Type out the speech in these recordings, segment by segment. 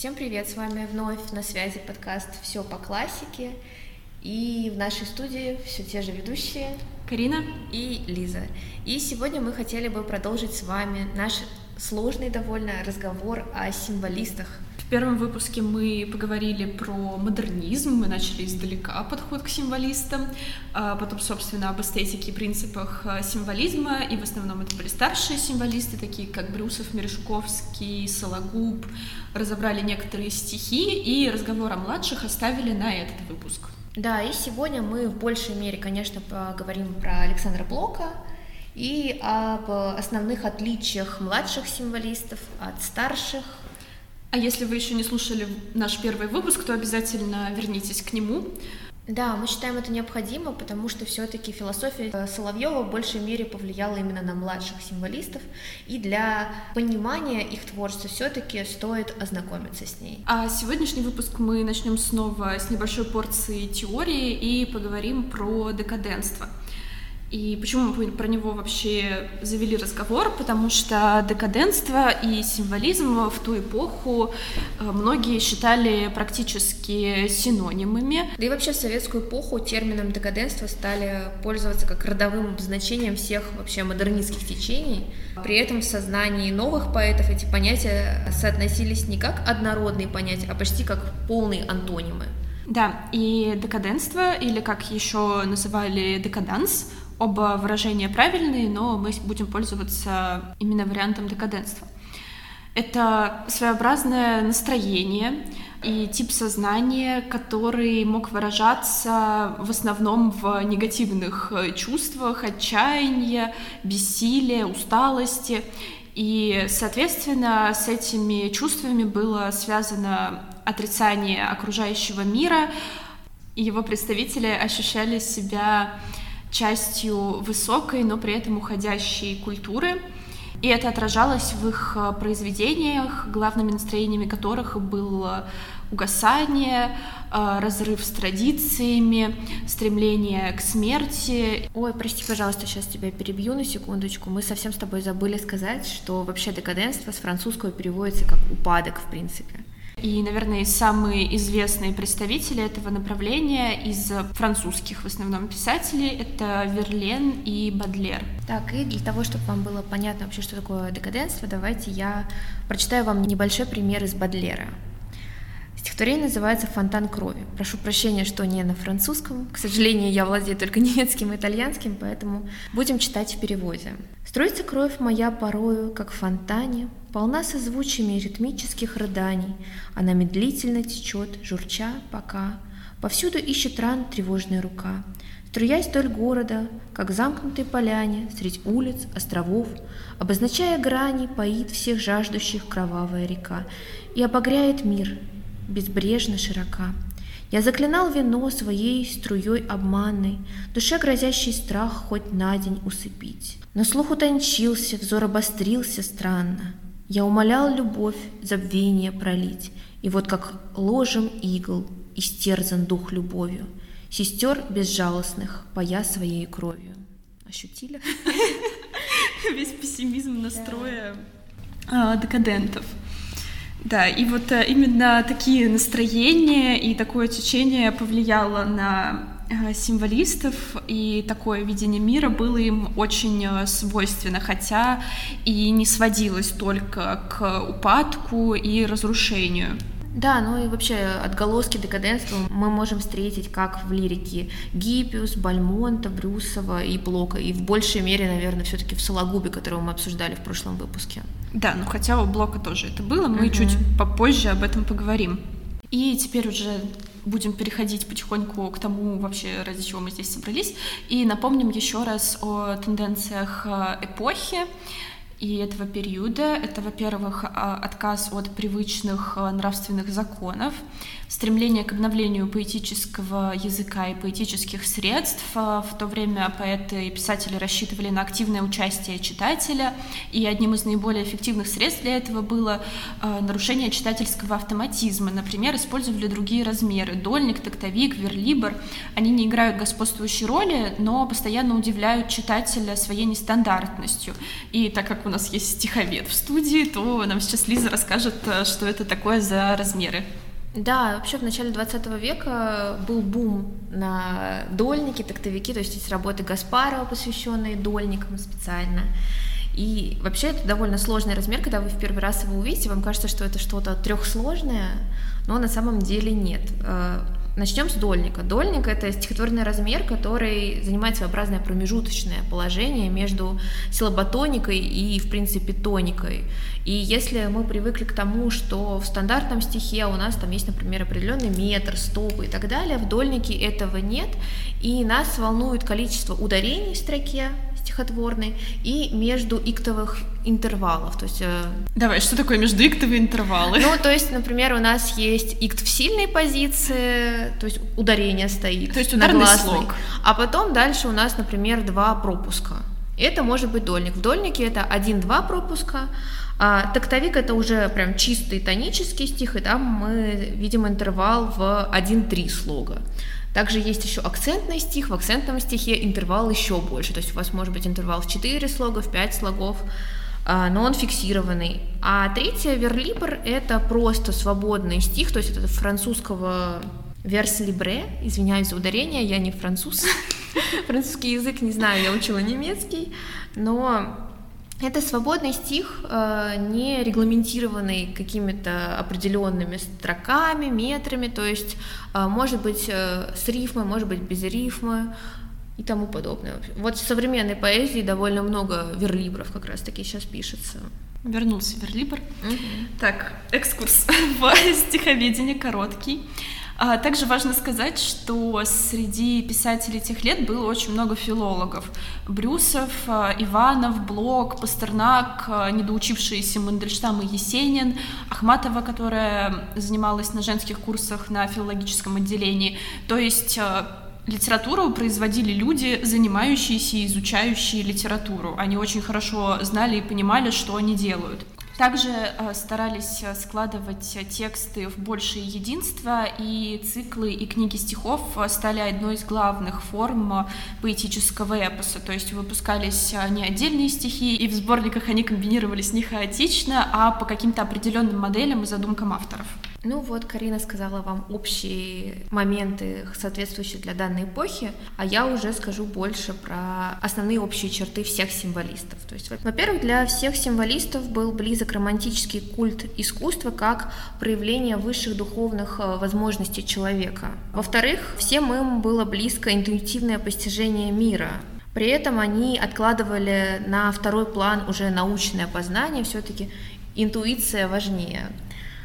Всем привет, с вами вновь на связи подкаст «Все по классике». И в нашей студии все те же ведущие Карина и Лиза. И сегодня мы хотели бы продолжить с вами наш сложный довольно разговор о символистах в первом выпуске мы поговорили про модернизм, мы начали издалека подход к символистам, а потом, собственно, об эстетике и принципах а, символизма, и в основном это были старшие символисты, такие как Брюсов, Мережковский, Сологуб, разобрали некоторые стихи, и разговор о младших оставили на этот выпуск. Да, и сегодня мы в большей мере, конечно, поговорим про Александра Блока, и об основных отличиях младших символистов от старших, а если вы еще не слушали наш первый выпуск, то обязательно вернитесь к нему. Да, мы считаем это необходимо, потому что все-таки философия Соловьева в большей мере повлияла именно на младших символистов, и для понимания их творчества все-таки стоит ознакомиться с ней. А сегодняшний выпуск мы начнем снова с небольшой порции теории и поговорим про декаденство. И почему мы про него вообще завели разговор? Потому что декаденство и символизм в ту эпоху э, многие считали практически синонимами. Да и вообще в советскую эпоху термином декаденство стали пользоваться как родовым значением всех вообще модернистских течений. При этом в сознании новых поэтов эти понятия соотносились не как однородные понятия, а почти как полные антонимы. Да, и декаденство, или как еще называли декаданс, Оба выражения правильные, но мы будем пользоваться именно вариантом декаденства. Это своеобразное настроение и тип сознания, который мог выражаться в основном в негативных э, чувствах, отчаяния, бессилия, усталости. И, соответственно, с этими чувствами было связано отрицание окружающего мира, и его представители ощущали себя частью высокой, но при этом уходящей культуры. И это отражалось в их э, произведениях, главными настроениями которых было угасание, э, разрыв с традициями, стремление к смерти. Ой, прости, пожалуйста, сейчас тебя перебью на секундочку. Мы совсем с тобой забыли сказать, что вообще декаденство с французского переводится как упадок, в принципе. И, наверное, самые известные представители этого направления из французских в основном писателей — это Верлен и Бадлер. Так, и для того, чтобы вам было понятно вообще, что такое декаденство, давайте я прочитаю вам небольшой пример из Бадлера. Стихотворение называется «Фонтан крови». Прошу прощения, что не на французском. К сожалению, я владею только немецким и итальянским, поэтому будем читать в переводе. «Струится кровь моя порою, как в фонтане, полна созвучиями ритмических рыданий. Она медлительно течет, журча, пока повсюду ищет ран тревожная рука. Струясь вдоль города, как замкнутой поляне, средь улиц, островов, обозначая грани, поит всех жаждущих кровавая река и обогряет мир, безбрежно широка. Я заклинал вино своей струей обманной, душе грозящий страх хоть на день усыпить. Но слух утончился, взор обострился странно. Я умолял любовь, забвение пролить, и вот как ложем игл истерзан дух любовью, сестер безжалостных, поя своей кровью. Ощутили? Весь пессимизм настроя а, декадентов. Да, и вот э, именно такие настроения и такое течение повлияло на э, символистов, и такое видение мира было им очень э, свойственно, хотя и не сводилось только к упадку и разрушению. Да, ну и вообще отголоски декаденства мы можем встретить как в лирике Гиппиус, Бальмонта, Брюсова и Блока, и в большей мере, наверное, все-таки в Сологубе, которого мы обсуждали в прошлом выпуске. Да, ну хотя у Блока тоже это было, мы угу. чуть попозже об этом поговорим. И теперь уже будем переходить потихоньку к тому вообще, ради чего мы здесь собрались. И напомним еще раз о тенденциях э, эпохи и этого периода. Это, во-первых, а, отказ от привычных а, нравственных законов, стремление к обновлению поэтического языка и поэтических средств. А, в то время поэты и писатели рассчитывали на активное участие читателя, и одним из наиболее эффективных средств для этого было нарушение читательского автоматизма. Например, использовали другие размеры — дольник, тактовик, верлибр. Они не играют господствующей роли, но постоянно удивляют читателя своей нестандартностью. И так как у нас есть стиховед в студии, то нам сейчас Лиза расскажет, э, что это такое за размеры. Да, вообще в начале 20 века был бум на дольники, тактовики, то есть есть работы Гаспарова, посвященные дольникам специально. И вообще это довольно сложный размер, когда вы в первый раз его увидите, вам кажется, что это что-то трехсложное, но на самом деле нет. Начнем с дольника. Дольник — это стихотворный размер, который занимает своеобразное промежуточное положение между силоботоникой и, в принципе, тоникой. И если мы привыкли к тому, что в стандартном стихе у нас там есть, например, определенный метр, стопы и так далее, в дольнике этого нет, и нас волнует количество ударений в строке, стихотворной и между иктовых интервалов. То есть, э... Давай, что такое между иктовые интервалы? Ну, то есть, например, у нас есть икт в сильной позиции, то есть ударение стоит. То есть ударный слог. А потом дальше у нас, например, два пропуска. Это может быть дольник. В дольнике это один-два пропуска, а тактовик это уже прям чистый тонический стих, и там мы видим интервал в 1-3 слога. Также есть еще акцентный стих, в акцентном стихе интервал еще больше, то есть у вас может быть интервал в 4 слога, в 5 слогов, а, но он фиксированный. А третье, верлибр, это просто свободный стих, то есть это французского верс либре, извиняюсь за ударение, я не француз, французский язык не знаю, я учила немецкий, но это свободный стих, э, не регламентированный какими-то определенными строками, метрами, то есть э, может быть э, с рифмой, может быть без рифмы и тому подобное. Вот в современной поэзии довольно много верлибров как раз-таки сейчас пишется. Вернулся верлибр. Угу. Так, экскурс в стиховедение короткий. А, также важно сказать, что среди писателей тех лет было очень много филологов. Брюсов, а, Иванов, Блок, Пастернак, а, недоучившиеся Мандельштам и Есенин, Ахматова, которая занималась на женских курсах на филологическом отделении. То есть литературу производили люди, занимающиеся и изучающие литературу. Они очень хорошо знали и понимали, что они делают. Также э, старались э, складывать тексты в большее единство, и циклы и книги стихов э, стали одной из главных форм поэтического эпоса. То есть выпускались не отдельные стихи, и в сборниках они комбинировались не хаотично, а по каким-то определенным моделям и задумкам авторов. Ну вот, Карина сказала вам общие моменты, соответствующие для данной эпохи, а я уже скажу больше про основные общие черты всех символистов. То есть, во-первых, для всех символистов был близок романтический культ искусства как проявление высших духовных э, возможностей человека. Во-вторых, всем им было близко интуитивное постижение мира, при этом они откладывали на второй план уже научное познание, все-таки интуиция важнее.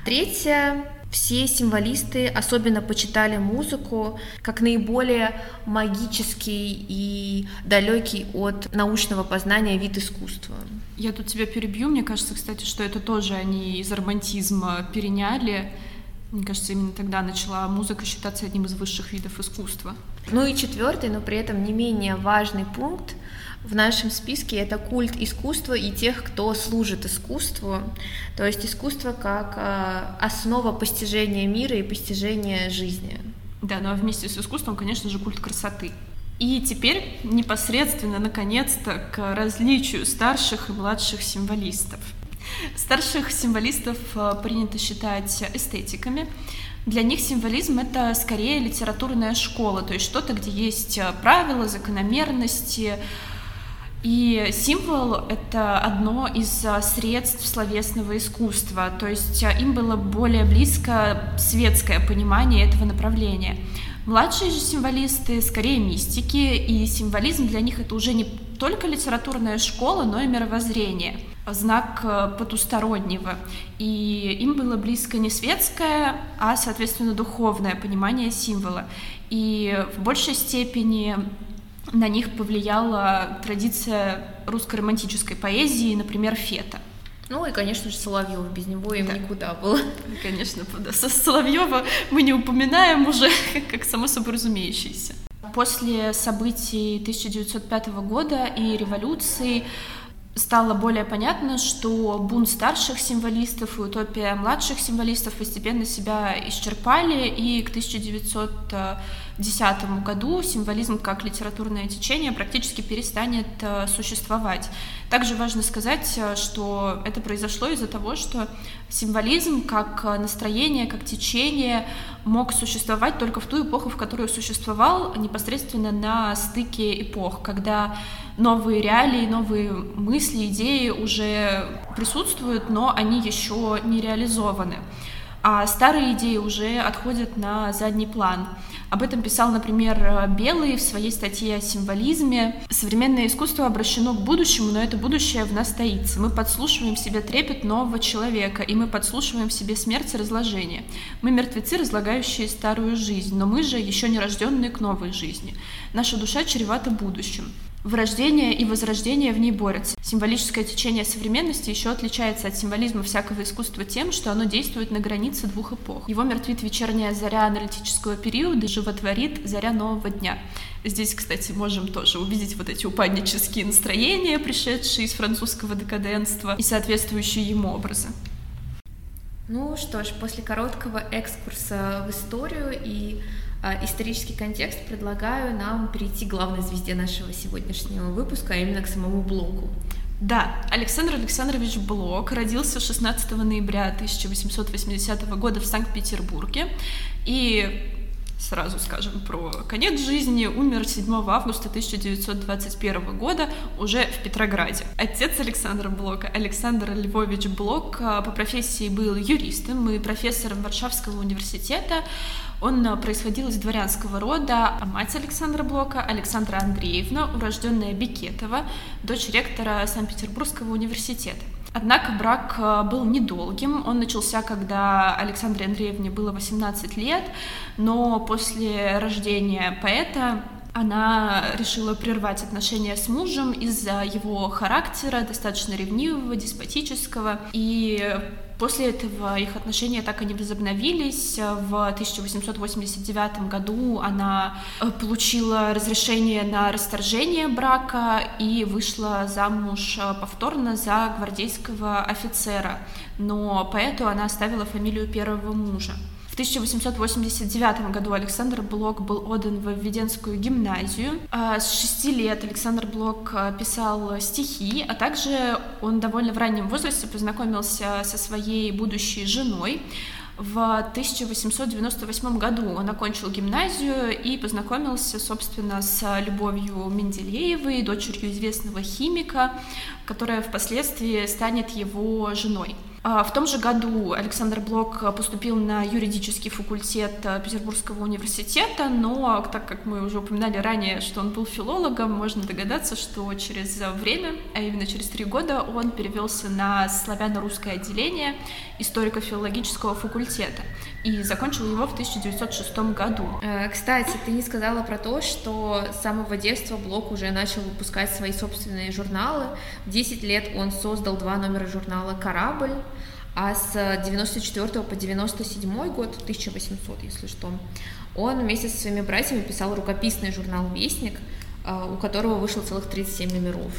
Третье, все символисты особенно почитали музыку как наиболее магический и далекий от научного познания вид искусства. Я тут тебя перебью. Мне кажется, кстати, что это тоже они из романтизма переняли. Мне кажется, именно тогда начала музыка считаться одним из высших видов искусства. Ну и четвертый, но при этом не менее важный пункт в нашем списке это культ искусства и тех, кто служит искусству. То есть искусство как э, основа постижения мира и постижения жизни. Да, ну а вместе с искусством, конечно же, культ красоты. И теперь непосредственно, наконец-то, к различию старших и младших символистов. Старших символистов э, принято считать эстетиками. Для них символизм — это скорее литературная школа, то есть что-то, где есть э, правила, закономерности, и символ — это одно из а, средств словесного искусства, то есть а, им было более близко светское понимание этого направления. Младшие же символисты скорее мистики, и символизм для них это уже не только литературная школа, но и мировоззрение, знак а, потустороннего. И им было близко не светское, а, соответственно, духовное понимание символа. И в большей степени на них повлияла традиция русской романтической поэзии, например, Фета. Ну и, конечно же, Соловьева, без него им да. никуда было. Конечно. Со Соловьева мы не упоминаем уже, как само собой разумеющееся. После событий 1905 года и революции стало более понятно, что бунт старших символистов и утопия младших символистов постепенно себя исчерпали, и к 1910 году символизм как литературное течение практически перестанет э, существовать. Также важно сказать, э, что это произошло из-за того, что символизм как настроение, как течение мог существовать только в ту эпоху, в которую существовал непосредственно на стыке эпох, когда новые реалии, новые мысли, идеи уже присутствуют, но они еще не реализованы. А старые идеи уже отходят на задний план. Об этом писал, например, Белый в своей статье о символизме. Современное искусство обращено к будущему, но это будущее в нас таится. Мы подслушиваем в себе трепет нового человека, и мы подслушиваем в себе смерть и разложение. Мы мертвецы, разлагающие старую жизнь, но мы же еще не рожденные к новой жизни. Наша душа чревата будущим. Вырождение и возрождение в ней борются. Символическое течение современности еще отличается от символизма всякого искусства тем, что оно действует на границе двух эпох. Его мертвит вечерняя заря аналитического периода животворит заря нового дня. Здесь, кстати, можем тоже увидеть вот эти упаднические настроения, пришедшие из французского декаденства и соответствующие ему образы. Ну что ж, после короткого экскурса в историю и исторический контекст, предлагаю нам перейти к главной звезде нашего сегодняшнего выпуска, а именно к самому Блоку. Да, Александр Александрович Блок родился 16 ноября 1880 года в Санкт-Петербурге и сразу скажем про конец жизни, умер 7 августа 1921 года уже в Петрограде. Отец Александра Блока, Александр Львович Блок, а, по профессии был юристом и профессором Варшавского университета, он э, происходил из дворянского рода, а мать Александра Блока, Александра Андреевна, урожденная Бекетова, дочь ректора Санкт-Петербургского университета. Однако брак э, был недолгим. Он начался, когда Александре Андреевне было 18 лет, но после рождения поэта она решила прервать отношения с мужем из-за его характера, достаточно ревнивого, деспотического. И После этого их отношения так и не возобновились. В 1889 году она э, получила разрешение на расторжение брака и вышла замуж э, повторно за гвардейского офицера. Но поэту она оставила фамилию первого мужа. В 1889 году Александр Блок был отдан в Введенскую гимназию. А с шести лет Александр Блок а, писал стихи, а также он довольно в раннем возрасте познакомился со своей будущей женой. В 1898 году он окончил гимназию и познакомился, собственно, с Любовью Менделеевой, дочерью известного химика, которая впоследствии станет его женой. А, в том же году Александр Блок поступил на юридический факультет Петербургского университета, но так как мы уже упоминали ранее, что он был филологом, можно догадаться, что через время, а именно через три года, он перевелся на славяно-русское отделение историко-филологического факультета и закончил его в 1906 году. Э, кстати, ты не сказала про то, что с самого детства Блок уже начал выпускать свои собственные журналы. В 10 лет он создал два номера журнала «Корабль», а с 94 по 97 год, 1800, если что, он вместе со своими братьями писал рукописный журнал «Вестник», э, у которого вышло целых 37 номеров.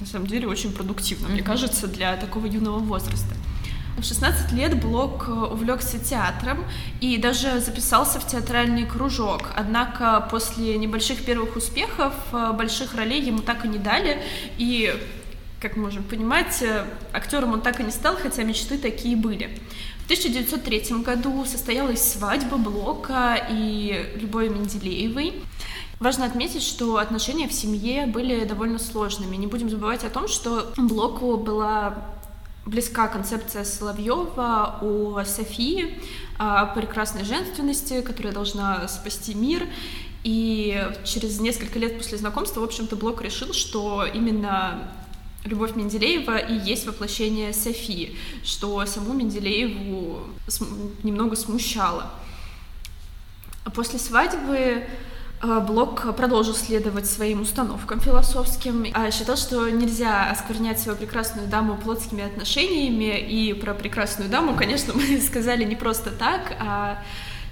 На самом деле очень продуктивно, mm-hmm. мне кажется, для такого юного возраста. В 16 лет Блок э, увлекся театром и даже записался в театральный кружок. Однако после небольших первых успехов э, больших ролей ему так и не дали. И, как мы можем понимать, э, актером он так и не стал, хотя мечты такие были. В 1903 году состоялась свадьба Блока и Любови Менделеевой. Важно отметить, что отношения в семье были довольно сложными. Не будем забывать о том, что Блоку была близка концепция Соловьева о Софии, о прекрасной женственности, которая должна спасти мир. И через несколько лет после знакомства, в общем-то, Блок решил, что именно Любовь Менделеева и есть воплощение Софии, что саму Менделееву немного смущало. После свадьбы Блок продолжил следовать своим установкам философским, а считал, что нельзя осквернять свою прекрасную даму плотскими отношениями, и про прекрасную даму, конечно, мы сказали не просто так, а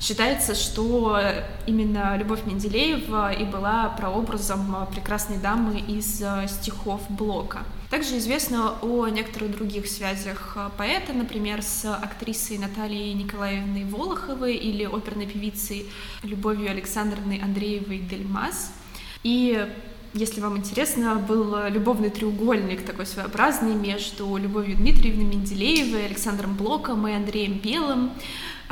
считается, что именно Любовь Менделеева и была прообразом прекрасной дамы из э, стихов Блока. Также известно о некоторых других связях поэта, например, с актрисой Натальей Николаевной Волоховой или оперной певицей Любовью Александровной Андреевой Дельмас. И если вам интересно, был любовный треугольник такой своеобразный между Любовью Дмитриевной Менделеевой, Александром Блоком и Андреем Белым.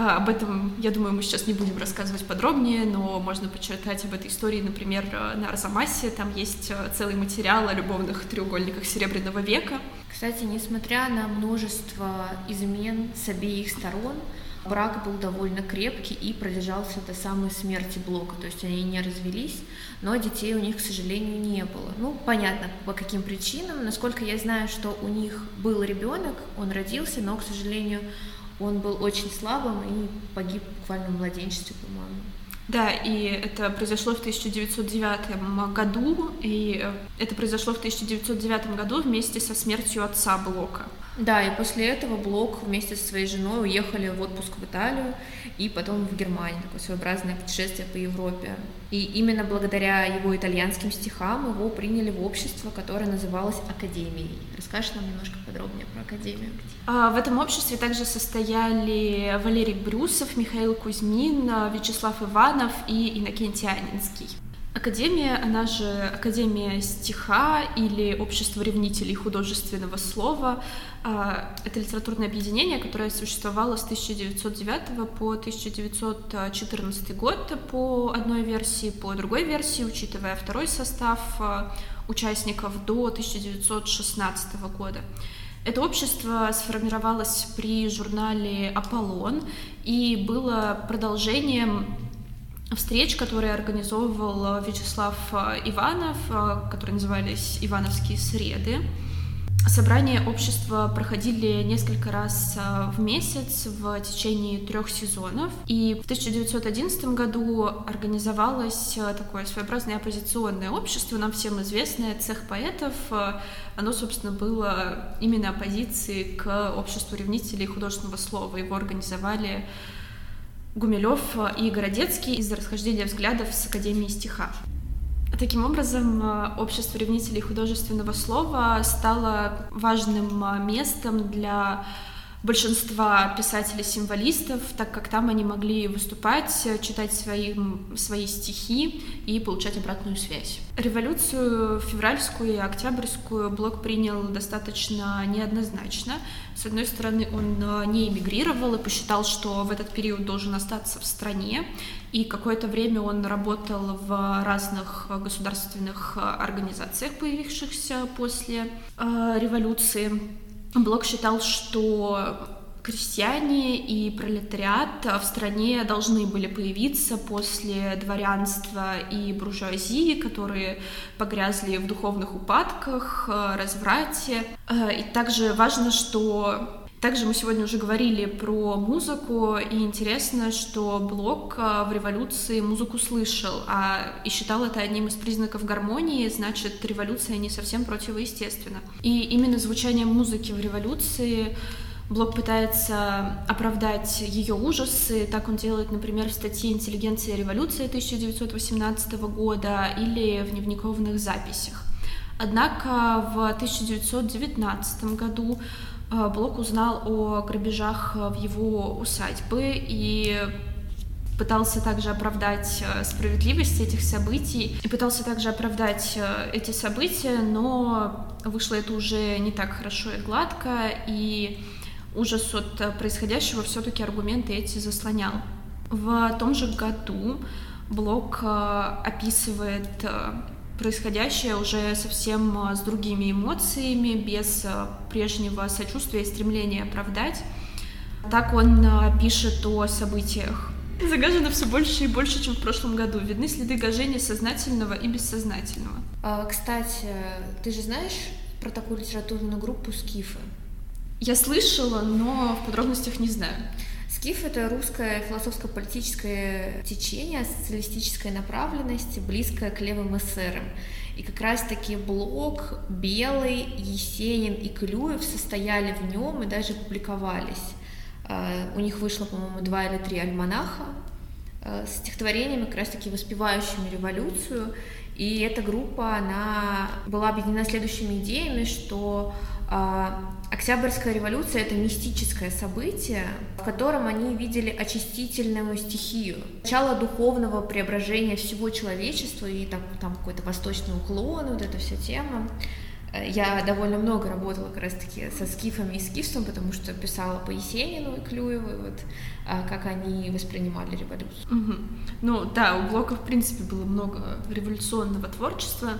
А, об этом, я думаю, мы сейчас не будем рассказывать подробнее, но можно почитать об этой истории, например, на Арзамасе. Там есть э, целый материал о любовных треугольниках Серебряного века. Кстати, несмотря на множество измен с обеих сторон, Брак был довольно крепкий и продержался до самой смерти Блока, то есть они не развелись, но детей у них, к сожалению, не было. Ну, понятно, по каким причинам. Насколько я знаю, что у них был ребенок, он родился, но, к сожалению, он был очень слабым и погиб буквально в младенчестве, по-моему. Да, и это произошло в 1909 году, и это произошло в 1909 году вместе со смертью отца Блока. Да, и после этого Блок вместе со своей женой уехали в отпуск в Италию и потом в Германию, такое своеобразное путешествие по Европе. И именно благодаря его итальянским стихам его приняли в общество, которое называлось Академией. Расскажешь нам немножко подробнее про Академию? А, в этом обществе также состояли Валерий Брюсов, Михаил Кузьмин, Вячеслав Иванов и Иннокентий Анинский. Академия, она же Академия стиха или Общество ревнителей художественного слова, а, это литературное объединение, которое существовало с 1909 по 1914 год по одной версии, по другой версии, учитывая второй состав а, участников до 1916 года. Это общество сформировалось при журнале «Аполлон» и было продолжением встреч, которые организовывал э, Вячеслав э, Иванов, э, которые назывались «Ивановские среды». Собрания общества проходили несколько раз в месяц в течение трех сезонов. И в 1911 году организовалось такое своеобразное оппозиционное общество, нам всем известное, цех поэтов. Оно, собственно, было именно оппозицией к обществу ревнителей художественного слова. Его организовали Гумилев и Городецкий из-за расхождения взглядов с Академией стиха. Таким образом, общество ревнителей художественного слова стало важным местом для большинства писателей-символистов, так как там они могли выступать, читать свои, свои стихи и получать обратную связь. Революцию февральскую и октябрьскую Блок принял достаточно неоднозначно. С одной стороны, он не эмигрировал и посчитал, что в этот период должен остаться в стране, и какое-то время он работал в разных государственных организациях, появившихся после э, революции. Блок считал, что крестьяне и пролетариат в стране должны были появиться после дворянства и буржуазии, которые погрязли в духовных упадках, разврате. Э, и также важно, что также мы сегодня уже говорили про музыку, и интересно, что Блок э, в революции музыку слышал, а и считал это одним из признаков гармонии, значит, революция не совсем противоестественна. И именно звучание музыки в революции Блок пытается оправдать ее ужасы, так он делает, например, в статье «Интеллигенция и революция» 1918 года или в дневниковых записях. Однако в 1919 году Блок узнал о грабежах в его усадьбы и пытался также оправдать э, справедливость этих событий и пытался также оправдать э, эти события, но вышло это уже не так хорошо и гладко, и ужас от происходящего все-таки аргументы эти заслонял. В том же году Блок э, описывает происходящее уже совсем а, с другими эмоциями, без а, прежнего сочувствия и стремления оправдать. Так он а, пишет о событиях. Загажено все больше и больше, чем в прошлом году. Видны следы гажения сознательного и бессознательного. кстати, ты же знаешь про такую литературную группу «Скифы»? Я слышала, но в подробностях не знаю. Скиф — это русское философско-политическое течение социалистической направленности, близкое к левым эсерам. И как раз-таки Блок, Белый, Есенин и Клюев состояли в нем и даже публиковались. А, у них вышло, по-моему, два или три альманаха а, с стихотворениями, как раз-таки воспевающими революцию. И эта группа, она была объединена следующими идеями, что Октябрьская революция — это мистическое событие, в котором они видели очистительную стихию, начало духовного преображения всего человечества и там, там какой-то восточный уклон, вот эта вся тема. Я довольно много работала как раз-таки со скифами и скифством, потому что писала по Есенину и Клюевой, вот, а, как они воспринимали революцию. Угу. Ну да, у Блока, в принципе, было много революционного творчества.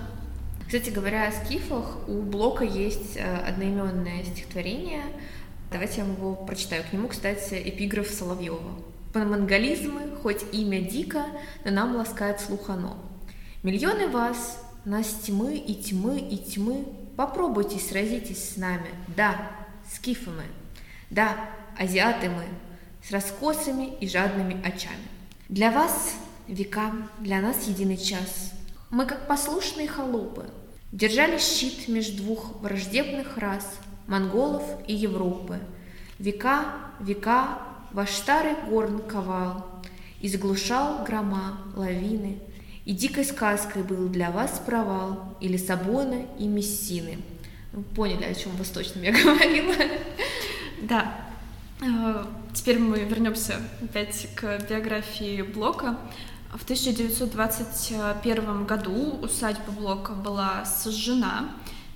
Кстати говоря, о скифах, у Блока есть э, одноименное стихотворение. Давайте я его прочитаю. К нему, кстати, эпиграф Соловьева. Монголизмы, хоть имя дико, но нам ласкает слух оно. Миллионы вас, нас тьмы и тьмы и тьмы Попробуйте сразитесь с нами. Да, скифы мы. Да, азиаты мы, с раскосами и жадными очами. Для вас века, для нас единый час. Мы, как послушные холопы, держали щит между двух враждебных рас, монголов и Европы. Века, века, ваш старый горн ковал, изглушал грома, лавины, и дикой сказкой был для вас провал и Лиссабона, и Мессины. Ну, поняли, о чем восточном я говорила. Да. Э, теперь мы вернемся опять к биографии Блока. В 1921 году усадьба Блока была сожжена,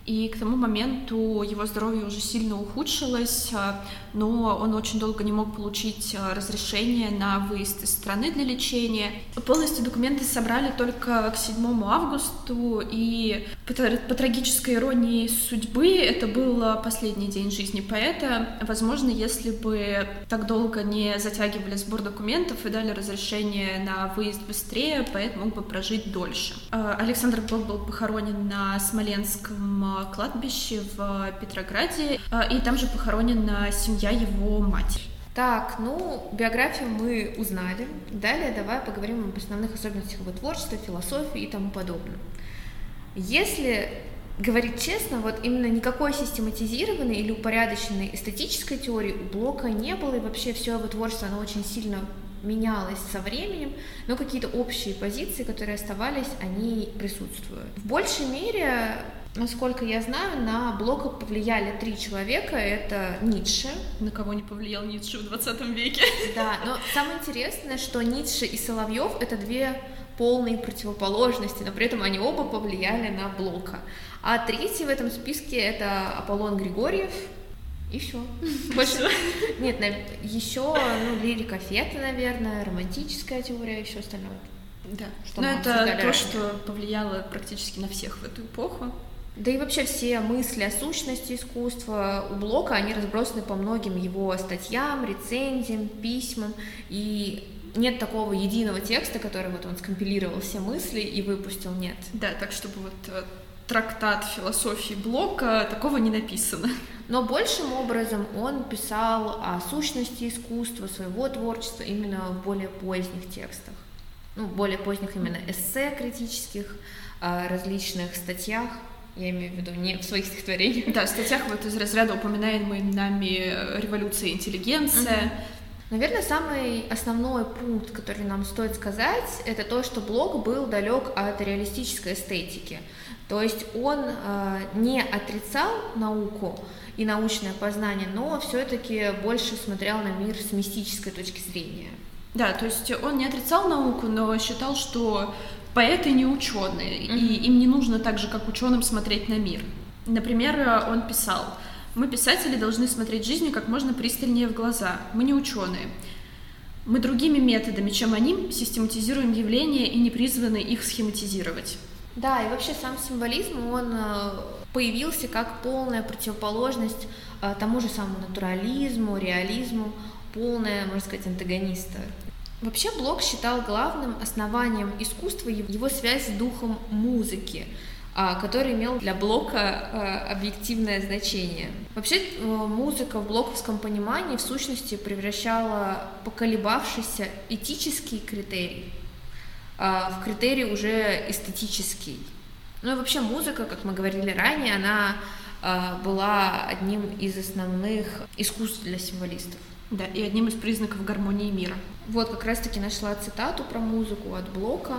и к тому моменту его здоровье уже сильно ухудшилось, а, но он очень долго не мог получить а, разрешение на выезд из страны для лечения. Полностью документы собрали только к 7 августу, и по, трагической иронии судьбы это был последний день жизни поэта. Возможно, если бы так долго не затягивали сбор документов и дали разрешение на выезд быстрее, поэт мог бы прожить дольше. А, Александр Блок был похоронен на Смоленском кладбище в Петрограде, а, и там же похоронена семья его матери. Так, ну, биографию мы узнали. Далее давай поговорим об основных особенностях его творчества, философии и тому подобное. Если говорить честно, вот именно никакой систематизированной или упорядоченной эстетической теории у Блока не было, и вообще все его творчество, оно очень сильно менялось со временем, но какие-то общие позиции, которые оставались, они присутствуют. В большей мере Насколько я знаю, на Блока повлияли три человека. Это Ницше. На кого не повлиял Ницше в 20 веке? Да, но самое интересное, что Ницше и Соловьев — это две полные противоположности, но при этом они оба повлияли на Блока. А третий в этом списке — это Аполлон Григорьев, и все. Больше. Нет, еще ну, лирика Фета, наверное, романтическая теория и все остальное. Да. Что Но это то, что повлияло практически на всех в эту эпоху. Да и вообще все мысли о сущности искусства у Блока, они разбросаны по многим его статьям, рецензиям, письмам, и нет такого единого текста, который вот он скомпилировал все мысли и выпустил, нет. Да, так чтобы вот э, трактат философии Блока, такого не написано. Но большим образом он писал о сущности искусства, своего творчества именно в более поздних текстах. Ну, более поздних именно эссе критических, различных статьях. Я имею в виду не в своих стихотворениях. Да, в статьях вот из разряда упоминаемой нами э, революция интеллигенция. Угу. Наверное, самый основной пункт, который нам стоит сказать, это то, что Блок был далек от реалистической эстетики. То есть он э, не отрицал науку и научное познание, но все-таки больше смотрел на мир с мистической точки зрения. Да, то есть он не отрицал науку, но считал, что Поэты не ученые, mm-hmm. и им не нужно так же, как ученым, смотреть на мир. Например, он писал, мы, писатели, должны смотреть жизнь как можно пристальнее в глаза. Мы не ученые. Мы другими методами, чем они, систематизируем явления и не призваны их схематизировать. Да, и вообще сам символизм, он э, появился как полная противоположность э, тому же самому натурализму, реализму, полная, можно сказать, антагониста Вообще Блок считал главным основанием искусства его связь с духом музыки, а, который имел для Блока а, объективное значение. Вообще э, музыка в блоковском понимании в сущности превращала поколебавшийся этический критерий а, в критерий уже эстетический. Ну и вообще музыка, как мы говорили ранее, она была одним из основных искусств для символистов. Да, и одним из признаков гармонии мира. Вот как раз-таки нашла цитату про музыку от Блока.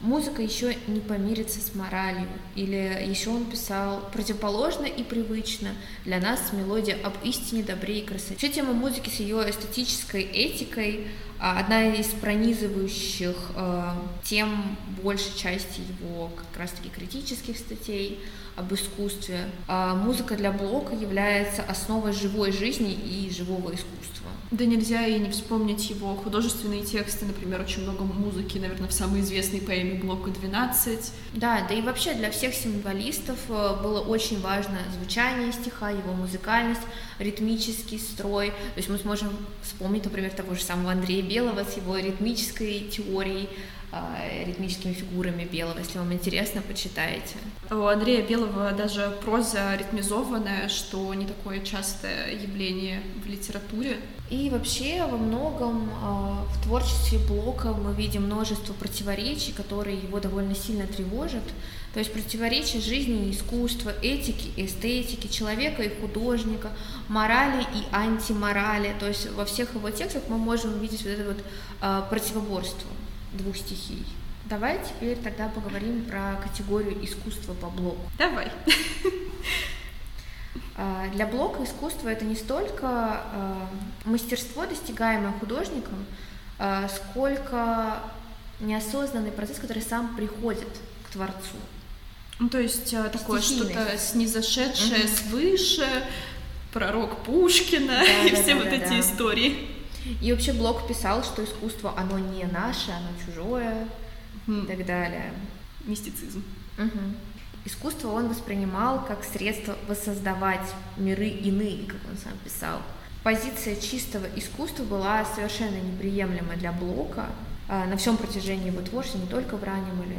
Музыка еще не помирится с моралью. Или еще он писал противоположно и привычно для нас мелодия об истине, добре и красоте. Вообще тема музыки с ее эстетической этикой а, одна из пронизывающих э, тем большей части его как раз-таки критических статей об искусстве. А музыка для Блока является основой живой жизни и живого искусства. Да нельзя и не вспомнить его художественные тексты, например, очень много музыки, наверное, в самой известной поэме Блока 12. Да, да и вообще для всех символистов э, было очень важно звучание стиха, его музыкальность, ритмический строй. То есть мы сможем вспомнить, например, того же самого Андрея Белого с его ритмической теорией, ритмическими фигурами Белого. Если вам интересно, почитайте. У Андрея Белого даже проза ритмизованная, что не такое частое явление в литературе. И вообще во многом э, в творчестве Блока мы видим множество противоречий, которые его довольно сильно тревожат. То есть противоречия жизни и искусства, этики и эстетики, человека и художника, морали и антиморали. То есть во всех его текстах мы можем увидеть вот это вот противоборство двух стихий. Давай теперь тогда поговорим про категорию искусства по блоку. Давай. А, для блока искусство это не столько а, мастерство, достигаемое художником, а, сколько неосознанный процесс, который сам приходит к творцу. Ну, то есть такое что-то снизошедшее угу. свыше, пророк Пушкина да, и да, все да, вот да, эти да. истории. И вообще Блок писал, что искусство, оно не наше, оно чужое угу. и так далее. Мистицизм. Угу. Искусство он воспринимал как средство воссоздавать миры иные, как он сам писал. Позиция чистого искусства была совершенно неприемлема для Блока а, на всем протяжении его творчества, не только в раннем или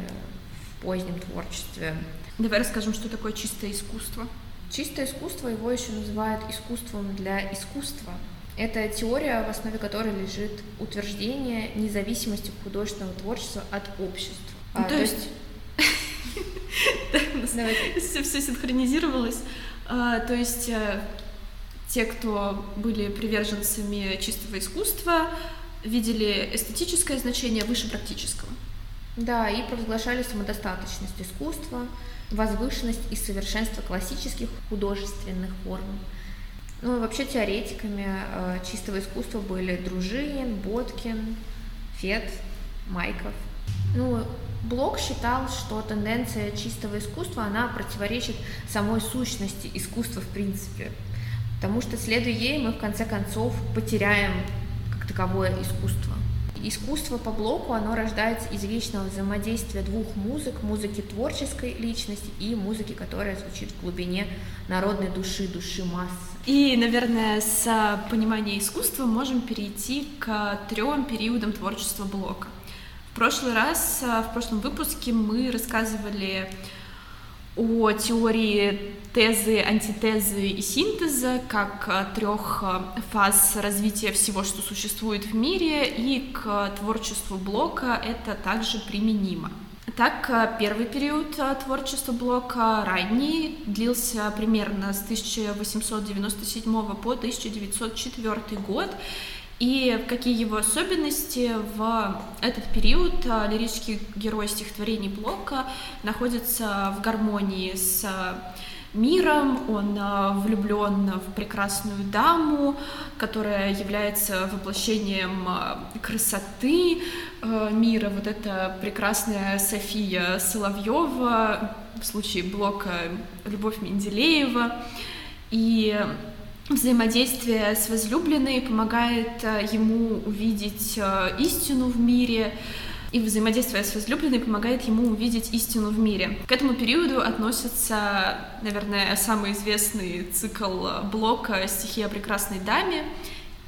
в позднем творчестве. Давай расскажем, что такое чистое искусство. Чистое искусство его еще называют искусством для искусства. Это теория, в основе которой лежит утверждение независимости художественного творчества от общества. Ну, то, то есть все, все синхронизировалось. А, то есть э, те, кто были приверженцами чистого искусства, видели эстетическое значение выше практического. Да, и провозглашали самодостаточность искусства, возвышенность и совершенство классических художественных форм. Ну вообще теоретиками э, чистого искусства были Дружинин, Боткин, Фет, Майков. Ну, Блок считал, что тенденция чистого искусства, она противоречит самой сущности искусства в принципе. Потому что, следуя ей, мы в конце концов потеряем как таковое искусство. Искусство по блоку, оно рождается из вечного взаимодействия двух музык, музыки творческой личности и музыки, которая звучит в глубине народной души, души массы. И, наверное, с понимания искусства можем перейти к трем периодам творчества блока. В прошлый раз, а, в прошлом выпуске мы рассказывали о теории тезы, антитезы и синтеза как а, трех а, фаз развития всего, что существует в мире, и к творчеству Блока это также применимо. Так, первый период творчества Блока, ранний, длился примерно с 1897 по 1904 год, и какие его особенности в этот период лирический герой стихотворений Блока находится в гармонии с миром, он а, влюблен в прекрасную даму, которая является воплощением а, красоты мира. Вот эта прекрасная София Соловьева, в случае Блока Любовь Менделеева. И взаимодействие с возлюбленной помогает э, ему увидеть э, истину в мире, и взаимодействие с возлюбленной помогает ему увидеть истину в мире. К этому периоду относится, наверное, самый известный цикл Блока «Стихи о прекрасной даме»,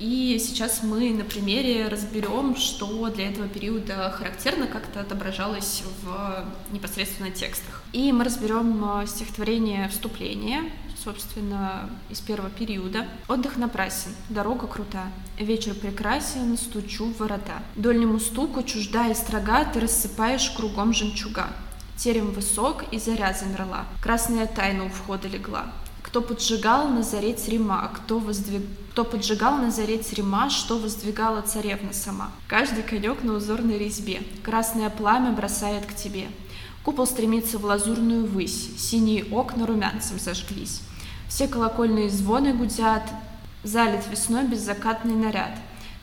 и сейчас мы на примере разберем, что для этого периода характерно, как это отображалось в непосредственно текстах. И мы разберем э, стихотворение «Вступление», собственно, из первого периода. Отдых напрасен, дорога крута, вечер прекрасен, стучу в ворота. Дольнему стуку чужда и строга ты рассыпаешь кругом жемчуга. Терем высок, и заря замерла, красная тайна у входа легла. кто поджигал на заре црема, кто, воздвиг... кто поджигал на заре црема, что воздвигала царевна сама. Каждый конек на узорной резьбе, красное пламя бросает к тебе. Купол стремится в лазурную высь, синие окна румянцем зажглись. Все колокольные звоны гудят, залит весной беззакатный наряд.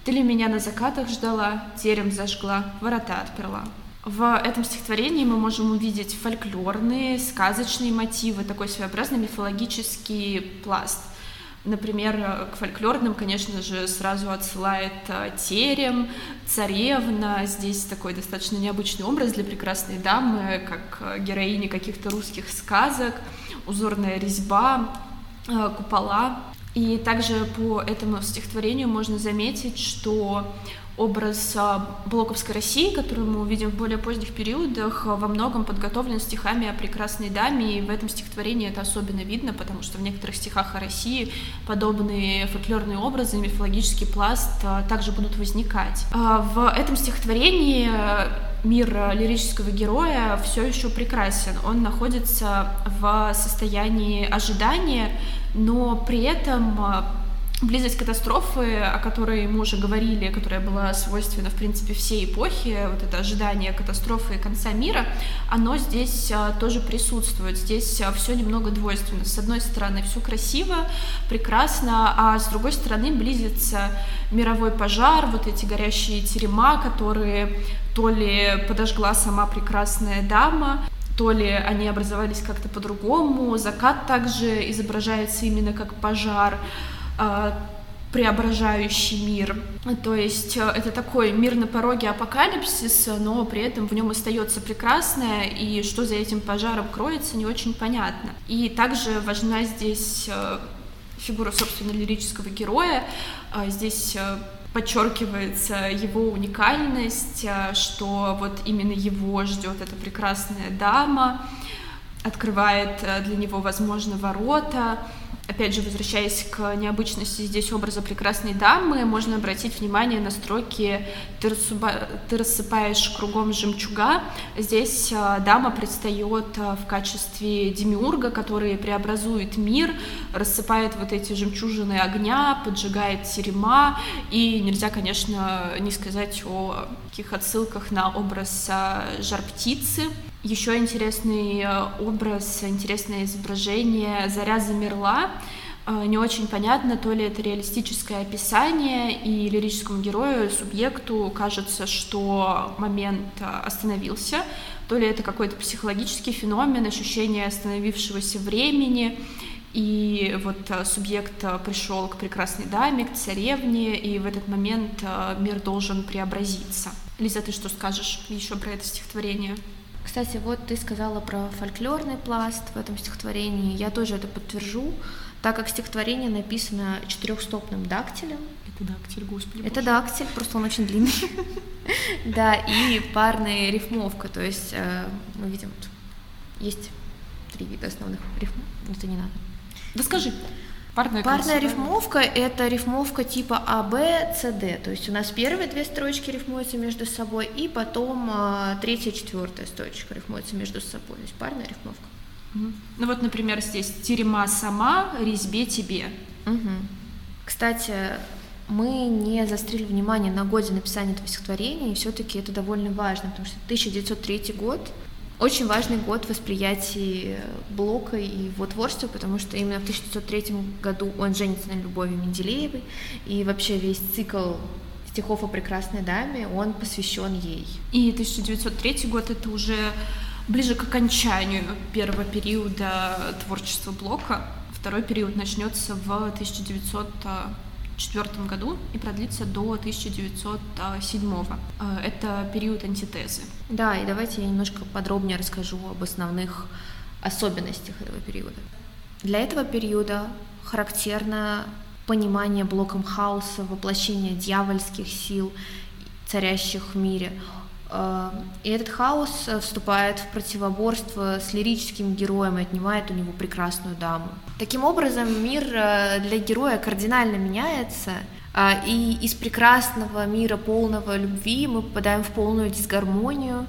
Ты ли меня на закатах ждала, терем зажгла, ворота отперла. В этом стихотворении мы можем увидеть фольклорные, сказочные мотивы, такой своеобразный мифологический пласт. Например, к фольклорным, конечно же, сразу отсылает э, терем, царевна. Здесь такой достаточно необычный образ для прекрасной дамы, как э, героини каких-то русских сказок, узорная резьба, купола. И также по этому стихотворению можно заметить, что образ а, Блоковской России, который мы увидим в более поздних периодах, во многом подготовлен стихами о прекрасной даме, и в этом стихотворении это особенно видно, потому что в некоторых стихах о России подобные фольклорные образы, мифологический пласт также будут возникать. В этом стихотворении мир лирического героя все еще прекрасен. Он находится в состоянии ожидания, но при этом близость катастрофы, о которой мы уже говорили, которая была свойственна, в принципе, всей эпохи, вот это ожидание катастрофы и конца мира, оно здесь а, тоже присутствует. Здесь а, все немного двойственно. С одной стороны, все красиво, прекрасно, а с другой стороны, близится мировой пожар, вот эти горящие терема, которые то ли подожгла сама прекрасная дама, то ли они образовались как-то по-другому, закат также изображается именно как пожар, а, преображающий мир. То есть э, это такой мир на пороге апокалипсиса, но при этом в нем остается прекрасное, и что за этим пожаром кроется, не очень понятно. И также важна здесь э, фигура, собственно, лирического героя. А, здесь э, подчеркивается его уникальность, что вот именно его ждет эта прекрасная дама, открывает для него, возможно, ворота, Опять же, возвращаясь к необычности здесь образа прекрасной дамы, можно обратить внимание на строки «Ты, рассыпа... Ты рассыпаешь кругом жемчуга». Здесь а, дама предстает а, в качестве демиурга, который преобразует мир, рассыпает вот эти жемчужины огня, поджигает терема, и нельзя, конечно, не сказать о каких отсылках на образ а, жар-птицы, еще интересный э, образ, интересное изображение «Заря замерла». Э, не очень понятно, то ли это реалистическое описание, и лирическому герою, субъекту кажется, что момент э, остановился, то ли это какой-то психологический феномен, ощущение остановившегося времени, и вот субъект пришел к прекрасной даме, к царевне, и в этот момент мир должен преобразиться. Лиза, ты что скажешь еще про это стихотворение? Кстати, вот ты сказала про фольклорный пласт в этом стихотворении. Я тоже это подтвержу, так как стихотворение написано четырехстопным дактилем. Это дактиль, господи. Это дактиль, просто он очень длинный. Да, и парная рифмовка, то есть э, мы видим, есть три вида основных рифмов, это не надо. Да скажи. Парная, Парная рифмовка — это рифмовка типа А, Б, С, Д. То есть у нас первые две строчки рифмуются между собой, и потом а, третья, четвертая строчка рифмуются между собой. То есть парная рифмовка. Угу. Ну вот, например, здесь «терема сама, резьбе тебе». Угу. Кстати, мы не застрели внимание на годе написания этого стихотворения, и все-таки это довольно важно, потому что 1903 год очень важный год восприятия Блока и его творчества, потому что именно в 1903 году он женится на Любови Менделеевой, и вообще весь цикл стихов о прекрасной даме, он посвящен ей. И 1903 год — это уже ближе к окончанию первого периода творчества Блока. Второй период начнется в 1900 1904 году и продлится до 1907. Э, это период антитезы. Да, и давайте я немножко подробнее расскажу об основных особенностях этого периода. Для этого периода характерно понимание блоком хаоса, воплощение дьявольских сил, царящих в мире – и этот хаос э, вступает в противоборство с лирическим героем и отнимает у него прекрасную даму. Таким образом, мир э, для героя кардинально меняется, и из прекрасного мира полного любви мы попадаем в полную дисгармонию.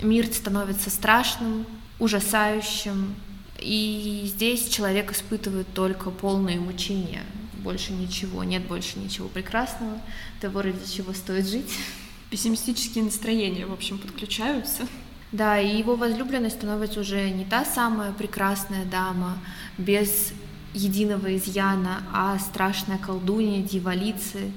Мир становится страшным, ужасающим, И здесь человек испытывает только полное мучение, больше ничего, нет больше ничего прекрасного, того, ради чего стоит жить. Пессимистические настроения, в общем, подключаются. Да, и его возлюбленной становится уже не та самая прекрасная дама, без единого изъяна, а страшная колдунья, дьяволицы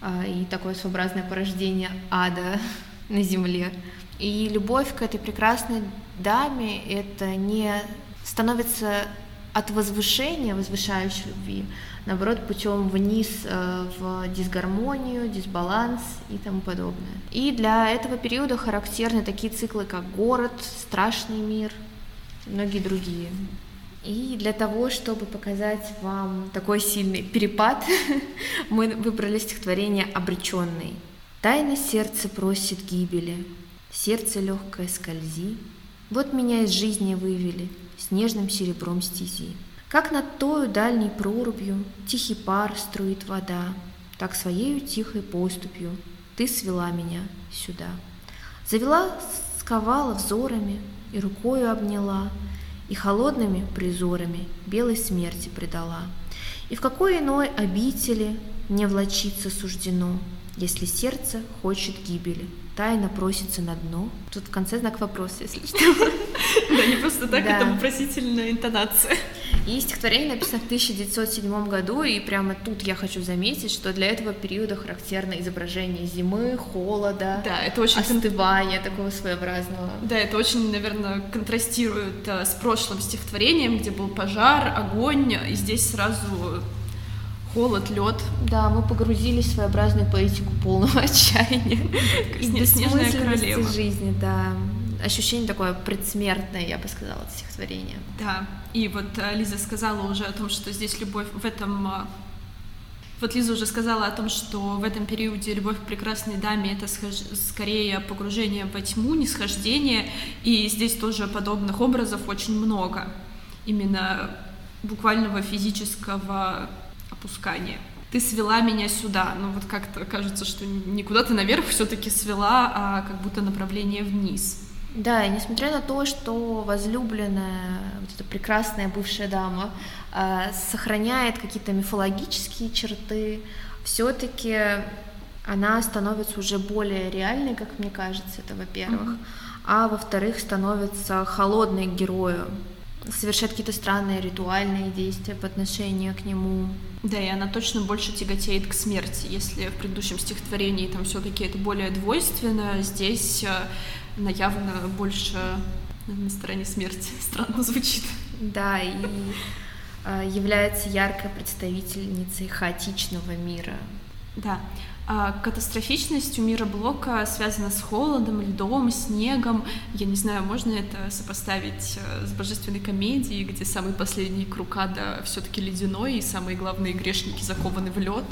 а, и такое своеобразное порождение ада на земле. И любовь к этой прекрасной даме это не становится от возвышения, возвышающей любви, наоборот, путем вниз э, в дисгармонию, дисбаланс и тому подобное. И для этого периода характерны такие циклы, как город, страшный мир, многие другие. И для того, чтобы показать вам такой сильный перепад, мы выбрали стихотворение «Обреченный». Тайно сердце просит гибели, сердце легкое скользи. Вот меня из жизни вывели с нежным серебром стези. Как над тою дальней прорубью Тихий пар струит вода, Так своею тихой поступью Ты свела меня сюда. Завела, сковала взорами И рукою обняла, И холодными призорами Белой смерти предала. И в какой иной обители Не влочиться суждено, Если сердце хочет гибели, Тайно просится на дно. Тут в конце знак вопроса, если что. Да, не просто так, это вопросительная интонация. И стихотворение написано в 1907 году, и прямо тут я хочу заметить, что для этого периода характерно изображение зимы, холода, да, это очень остывания такого своеобразного. Да, это очень, наверное, контрастирует э, с прошлым стихотворением, где был пожар, огонь, и здесь сразу холод, лед. Да, мы погрузились в своеобразную поэтику полного отчаяния и бессмысленности жизни, да ощущение такое предсмертное, я бы сказала, от стихотворения. Да, и вот э, Лиза сказала уже о том, что здесь любовь в этом... Э, вот Лиза уже сказала о том, что в этом периоде любовь к прекрасной даме — это скорее погружение во тьму, нисхождение, и здесь тоже подобных образов очень много. Именно буквального физического опускания ты свела меня сюда. Ну вот как-то кажется, что не куда-то наверх все-таки свела, а как будто направление вниз. Да, и несмотря на то, что возлюбленная, вот эта прекрасная бывшая дама, э, сохраняет какие-то мифологические черты, все-таки она становится уже более реальной, как мне кажется, это во-первых, mm-hmm. а во-вторых, становится холодной к герою, совершает какие-то странные ритуальные действия по отношению к нему. Да, и она точно больше тяготеет к смерти. Если в предыдущем стихотворении там все-таки это более двойственно, здесь э, она явно больше на стороне смерти. Странно звучит. Да, и э, является яркой представительницей хаотичного мира. Да. А катастрофичность у мира Блока связана с холодом, льдом, снегом. Я не знаю, можно это сопоставить э, с божественной комедией, где самый последний круг ада все-таки ледяной, и самые главные грешники закованы в лед.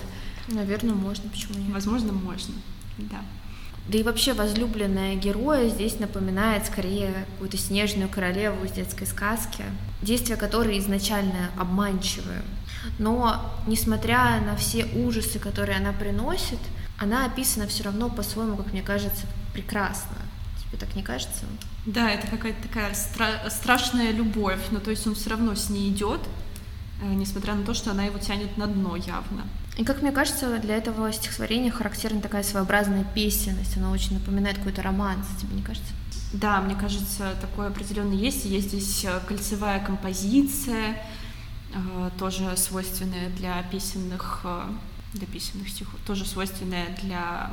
Наверное, можно, почему нет? Возможно, можно, да. Да и вообще возлюбленная героя здесь напоминает скорее какую-то снежную королеву из детской сказки, действия которой изначально обманчивые. Но, несмотря на все ужасы, которые она приносит, она описана все равно по-своему, как мне кажется, прекрасно. Тебе так не кажется? Да, это какая-то такая стра- страшная любовь, но то есть он все равно с ней идет, э, несмотря на то, что она его тянет на дно явно. И как мне кажется, для этого стихотворения характерна такая своеобразная песенность, она очень напоминает какой-то романс, тебе не кажется? Да, мне кажется, такое определенно есть. Есть здесь э, кольцевая композиция, тоже свойственная для песенных, э, для песенных стихов, тоже свойственная для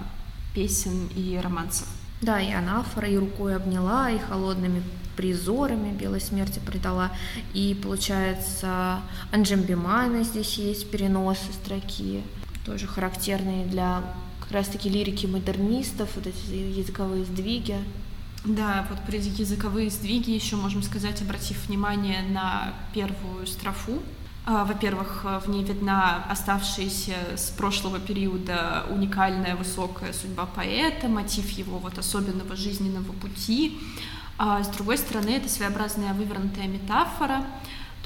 песен и романсов. Да, и анафора, и рукой обняла, и холодными призорами белой смерти предала. И получается, Анджембимана здесь есть переносы строки, тоже характерные для как раз-таки лирики модернистов, вот эти языковые сдвиги. Да, вот про языковые сдвиги еще можем сказать, обратив внимание на первую строфу, а, во-первых, в ней видна оставшаяся с прошлого периода уникальная высокая судьба поэта, мотив его вот особенного жизненного пути. А с другой стороны, это своеобразная вывернутая метафора,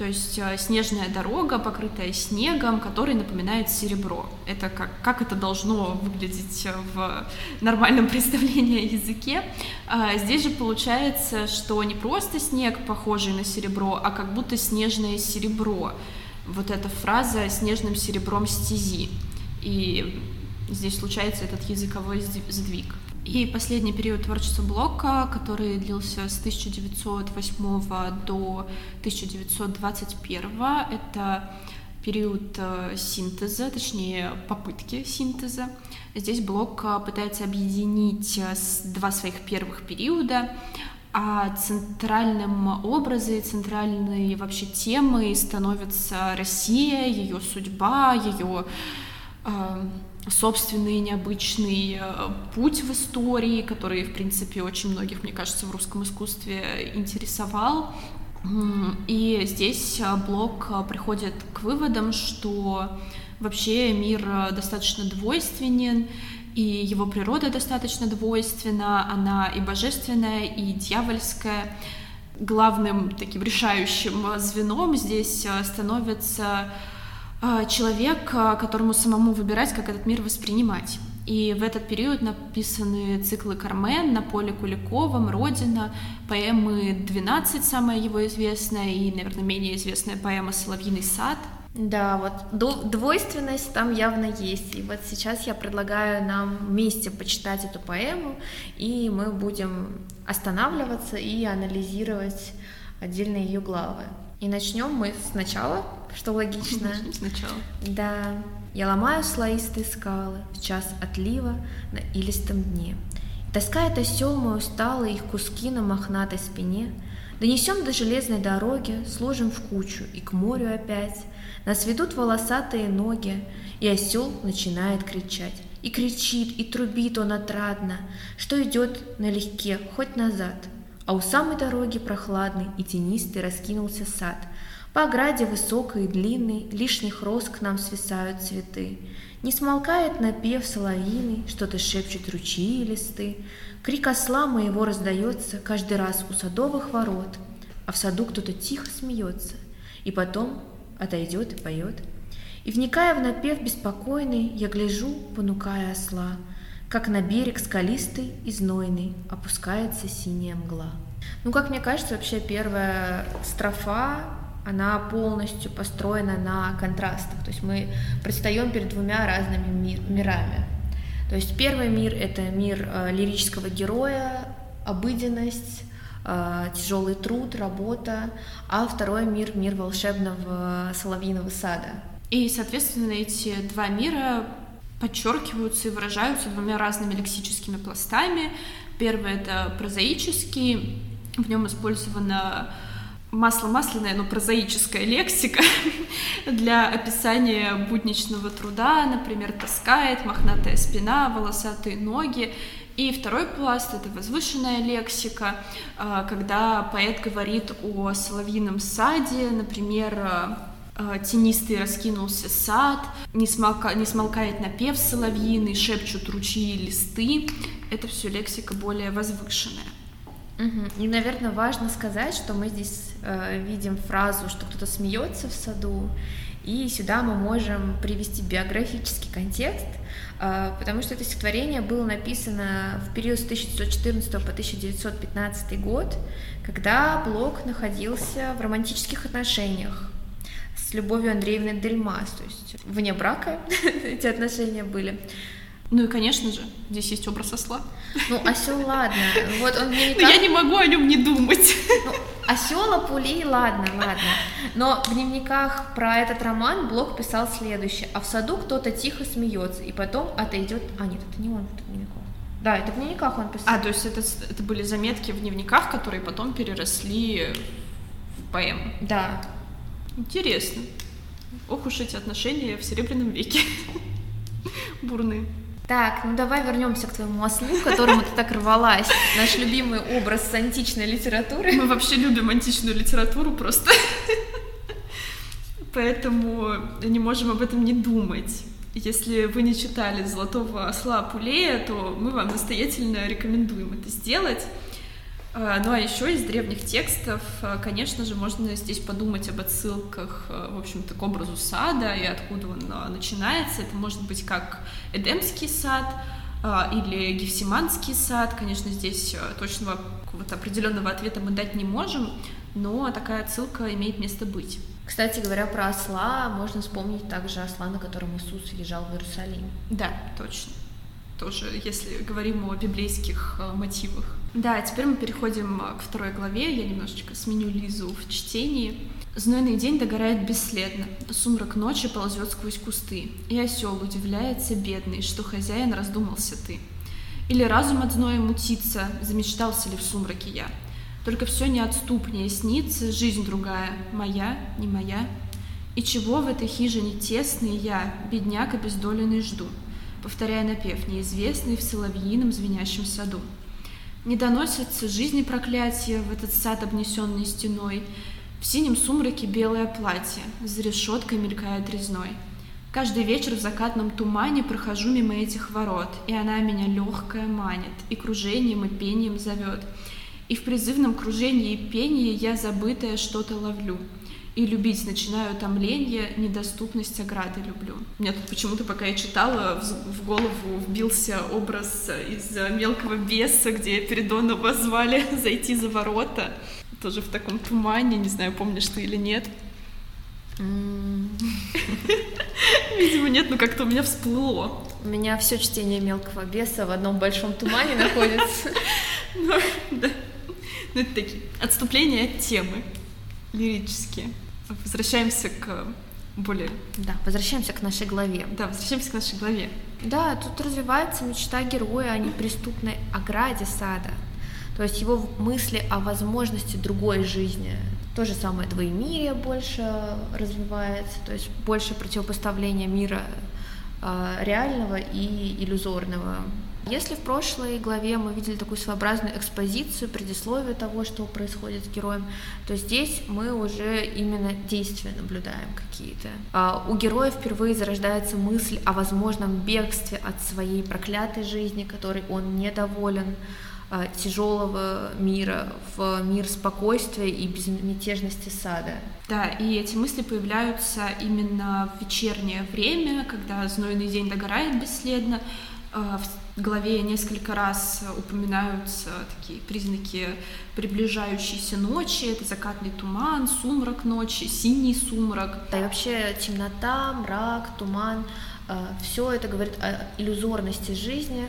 То есть э, снежная дорога, покрытая снегом, который напоминает серебро. Это как, как это должно выглядеть в нормальном представлении о языке. А здесь же получается, что не просто снег, похожий на серебро, а как будто снежное серебро. Вот эта фраза «снежным серебром стези». И здесь случается этот языковой сдвиг. И последний период творчества Блока, который длился с 1908 до 1921, это период э, синтеза, точнее попытки синтеза. Здесь Блок э, пытается объединить э, два своих первых периода, а центральным образом, центральной вообще темой становится Россия, ее судьба, ее собственный необычный э, путь в истории, который, в принципе, очень многих, мне кажется, в русском искусстве интересовал. И здесь э, Блок э, приходит к выводам, что вообще мир достаточно двойственен, и его природа достаточно двойственна, она и божественная, и дьявольская. Главным таким решающим звеном здесь становится человек, а, которому самому выбирать, как этот мир воспринимать. И в этот период написаны циклы «Кармен», «На поле Куликовом», «Родина», поэмы «12», самая его известная, и, наверное, менее известная поэма «Соловьиный сад». Да, вот двойственность там явно есть. И вот сейчас я предлагаю нам вместе почитать эту поэму, и мы будем останавливаться и анализировать отдельные ее главы. И начнем мы сначала, что логично. Начнем сначала. Да. Я ломаю слоистые скалы в час отлива на илистом дне. Таскает осел мой усталый их куски на мохнатой спине. Донесем до железной дороги, сложим в кучу и к морю опять. Нас ведут волосатые ноги, и осел начинает кричать. И кричит, и трубит он отрадно, что идет налегке, хоть назад — а у самой дороги прохладный и тенистый раскинулся сад. По ограде высокой и длинной лишних роз к нам свисают цветы. Не смолкает напев соловьиный, что-то шепчут ручьи и листы. Крик осла моего раздается каждый раз у садовых ворот, а в саду кто-то тихо смеется, и потом отойдет и поет. И вникая в напев беспокойный, я гляжу, понукая осла — как на берег скалистый и знойный опускается синяя мгла. Ну, как мне кажется, вообще первая строфа, она полностью построена на контрастах. То есть мы предстаем перед двумя разными мир, мирами. То есть первый мир — это мир э, лирического героя, обыденность, э, тяжелый труд, работа, а второй мир — мир волшебного соловьиного сада. И, соответственно, эти два мира подчеркиваются и выражаются двумя разными лексическими пластами. Первый — это прозаический, в нем использована масло масляная, но прозаическая лексика для описания будничного труда, например, таскает, мохнатая спина, волосатые ноги. И второй пласт — это возвышенная лексика, а, когда поэт говорит о соловьином саде, например, Э, тенистый раскинулся сад, не, смолка, не смолкает напев соловьиный, шепчут ручьи и листы. Это все лексика более возвышенная. Угу. И, наверное, важно сказать, что мы здесь э, видим фразу, что кто-то смеется в саду, и сюда мы можем привести биографический контекст, э, потому что это стихотворение было написано в период с 1914 по 1915 год, когда Блок находился в романтических отношениях с Любовью Андреевной Дельмас, то есть вне брака эти отношения были. Ну и, конечно же, здесь есть образ осла. Ну, осел, ладно. Вот он мне никак... Но я не могу о нем не думать. Ну, осел, Апулей, ладно, ладно. Но в дневниках про этот роман Блок писал следующее. А в саду кто-то тихо смеется, и потом отойдет... А, нет, это не он в дневниках. Да, это в дневниках он писал. А, то есть это, это были заметки в дневниках, которые потом переросли в поэму. Да. Интересно. Ох уж эти отношения в Серебряном веке. Бурные. Так, ну давай вернемся к твоему ослу, к которому ты так рвалась. Наш любимый образ с античной литературы. Мы вообще любим античную литературу просто. Поэтому не можем об этом не думать. Если вы не читали «Золотого осла Пулея», то мы вам настоятельно рекомендуем это сделать. А, ну а еще из древних текстов, а, конечно же, можно здесь подумать об отсылках, а, в общем-то, к образу сада и откуда он начинается. Это может быть как Эдемский сад или Гефсиманский сад. Конечно, здесь точного какого-то определенного ответа мы дать не можем, но такая отсылка имеет место быть. Кстати говоря, про осла можно вспомнить также осла, на котором Иисус въезжал в Иерусалим. Да, точно. Тоже, если говорим о библейских мотивах. Да, теперь мы переходим а, к второй главе. Я немножечко сменю Лизу в чтении. Знойный день догорает бесследно, сумрак ночи ползет сквозь кусты, и осел удивляется, бедный, что хозяин раздумался ты. Или разум от зноя мутится, замечтался ли в сумраке я. Только все неотступнее снится, жизнь другая, моя, не моя. И чего в этой хижине тесной я, бедняк обездоленный, жду, повторяя напев неизвестный в соловьином звенящем саду. Не доносятся жизни проклятия в этот сад, обнесенный стеной. В синем сумраке белое платье, за решеткой мелькает резной. Каждый вечер в закатном тумане прохожу мимо этих ворот, и она меня легкая манит, и кружением, и пением зовет. И в призывном кружении и пении я забытое что-то ловлю — и любить начинаю томление, недоступность ограды люблю. Мне тут почему-то, пока я читала, в, голову вбился образ из «Мелкого беса», где Передонова звали зайти за ворота, тоже в таком тумане, не знаю, помнишь ты или нет. Видимо, нет, но как-то у меня всплыло. У меня все чтение мелкого беса в одном большом тумане находится. Ну, да. Ну, это такие отступления от темы лирические. Возвращаемся к более... Да, возвращаемся к нашей главе. Да, возвращаемся к нашей главе. Да, тут развивается мечта героя о неприступной ограде сада. То есть его мысли о возможности другой жизни. То же самое двоемирие больше развивается, то есть больше противопоставления мира э, реального и иллюзорного. Если в прошлой главе мы видели такую своеобразную экспозицию, предисловие того, что происходит с героем, то здесь мы уже именно действия наблюдаем какие-то. А, у героя впервые зарождается мысль о возможном бегстве от своей проклятой жизни, которой он недоволен, а, тяжелого мира в мир спокойствия и безмятежности сада. Да, и эти мысли появляются именно в вечернее время, когда знойный день догорает бесследно, а, главе несколько раз упоминаются такие признаки приближающейся ночи. Это закатный туман, сумрак ночи, синий сумрак. И вообще темнота, мрак, туман. А, Все это говорит о иллюзорности жизни,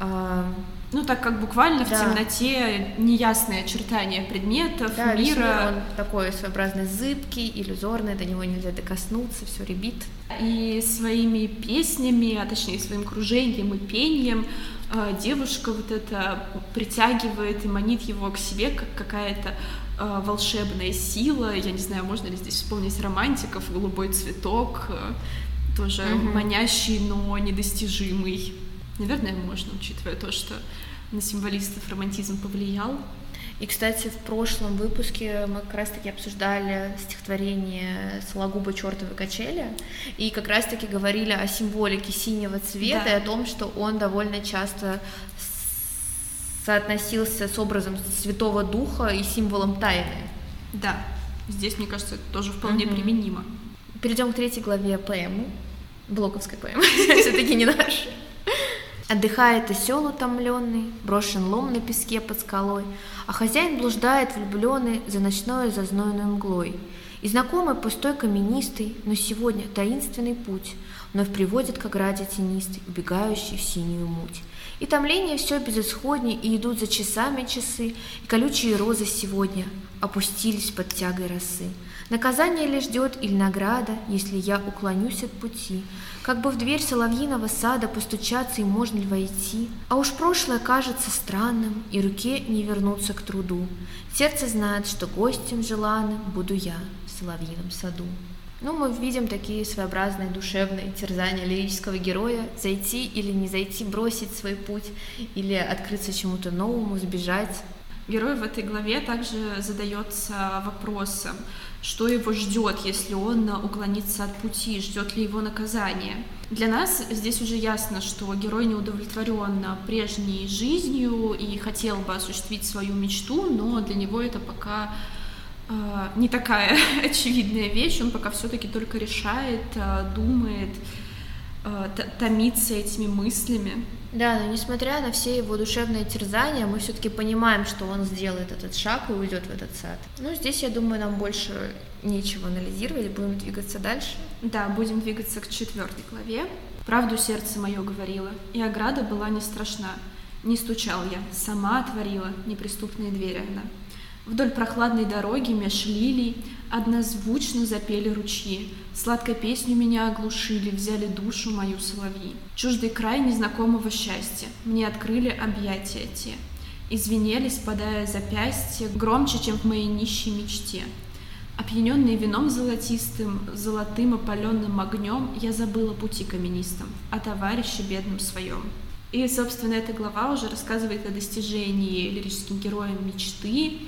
а, ну, так как буквально да. в темноте неясные очертания предметов, да, мира. Мир, он такой своеобразный зыбкий, иллюзорный, до него нельзя докоснуться, все ребит. И своими песнями, а точнее своим кружением и пением а, девушка вот это притягивает и манит его к себе, как какая-то а, волшебная сила. Я не знаю, можно ли здесь вспомнить романтиков, голубой цветок, тоже угу. манящий, но недостижимый. Наверное, можно, учитывая то, что на символистов романтизм повлиял. И, кстати, в прошлом выпуске мы как раз-таки обсуждали стихотворение Сологуба «Чертовы качели», и как раз-таки говорили о символике синего цвета да. и о том, что он довольно часто соотносился с образом Святого Духа и символом тайны. Да, здесь, мне кажется, это тоже вполне угу. применимо. Перейдем к третьей главе поэмы, блоковской поэмы, все-таки не нашей. Отдыхает осел утомленный, брошен лом на песке под скалой, а хозяин блуждает влюбленный за ночной зазнойной мглой. И знакомый пустой каменистый, но сегодня таинственный путь вновь приводит к ограде тенистой, убегающей в синюю муть. И томление все безысходнее, и идут за часами часы, и колючие розы сегодня опустились под тягой росы. Наказание ли ждет или награда, если я уклонюсь от пути? Как бы в дверь соловьиного сада постучаться и можно ли войти? А уж прошлое кажется странным, и руке не вернуться к труду. Сердце знает, что гостем желанным буду я в соловьином саду. Ну, мы видим такие своеобразные душевные терзания лирического героя, зайти или не зайти, бросить свой путь, или открыться чему-то новому, сбежать. Герой в этой главе также задается вопросом, что его ждет, если он уклонится от пути, ждет ли его наказание. Для нас здесь уже ясно, что герой не удовлетворен прежней жизнью и хотел бы осуществить свою мечту, но для него это пока э, не такая очевидная вещь, он пока все-таки только решает, э, думает, э, томится этими мыслями. Да, но несмотря на все его душевные терзания, мы все-таки понимаем, что он сделает этот шаг и уйдет в этот сад. Ну, здесь, я думаю, нам больше нечего анализировать, будем двигаться дальше. Да, будем двигаться к четвертой главе. Правду сердце мое говорило, и ограда была не страшна. Не стучал я, сама отворила неприступные двери она. Вдоль прохладной дороги меж лилий Однозвучно запели ручьи, Сладкой песню меня оглушили, Взяли душу мою соловьи. Чуждый край незнакомого счастья Мне открыли объятия те, Извинели, спадая запястья, Громче, чем в моей нищей мечте. Опьяненный вином золотистым, Золотым опаленным огнем, Я забыла пути каменистым, О товарище бедном своем. И, собственно, эта глава уже рассказывает о достижении лирическим героем мечты,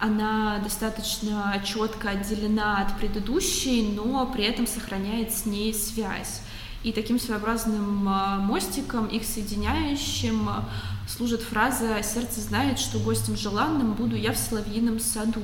она достаточно четко отделена от предыдущей, но при этом сохраняет с ней связь. И таким своеобразным а, мостиком, их соединяющим, а, служит фраза «Сердце знает, что гостем желанным буду я в соловьином саду».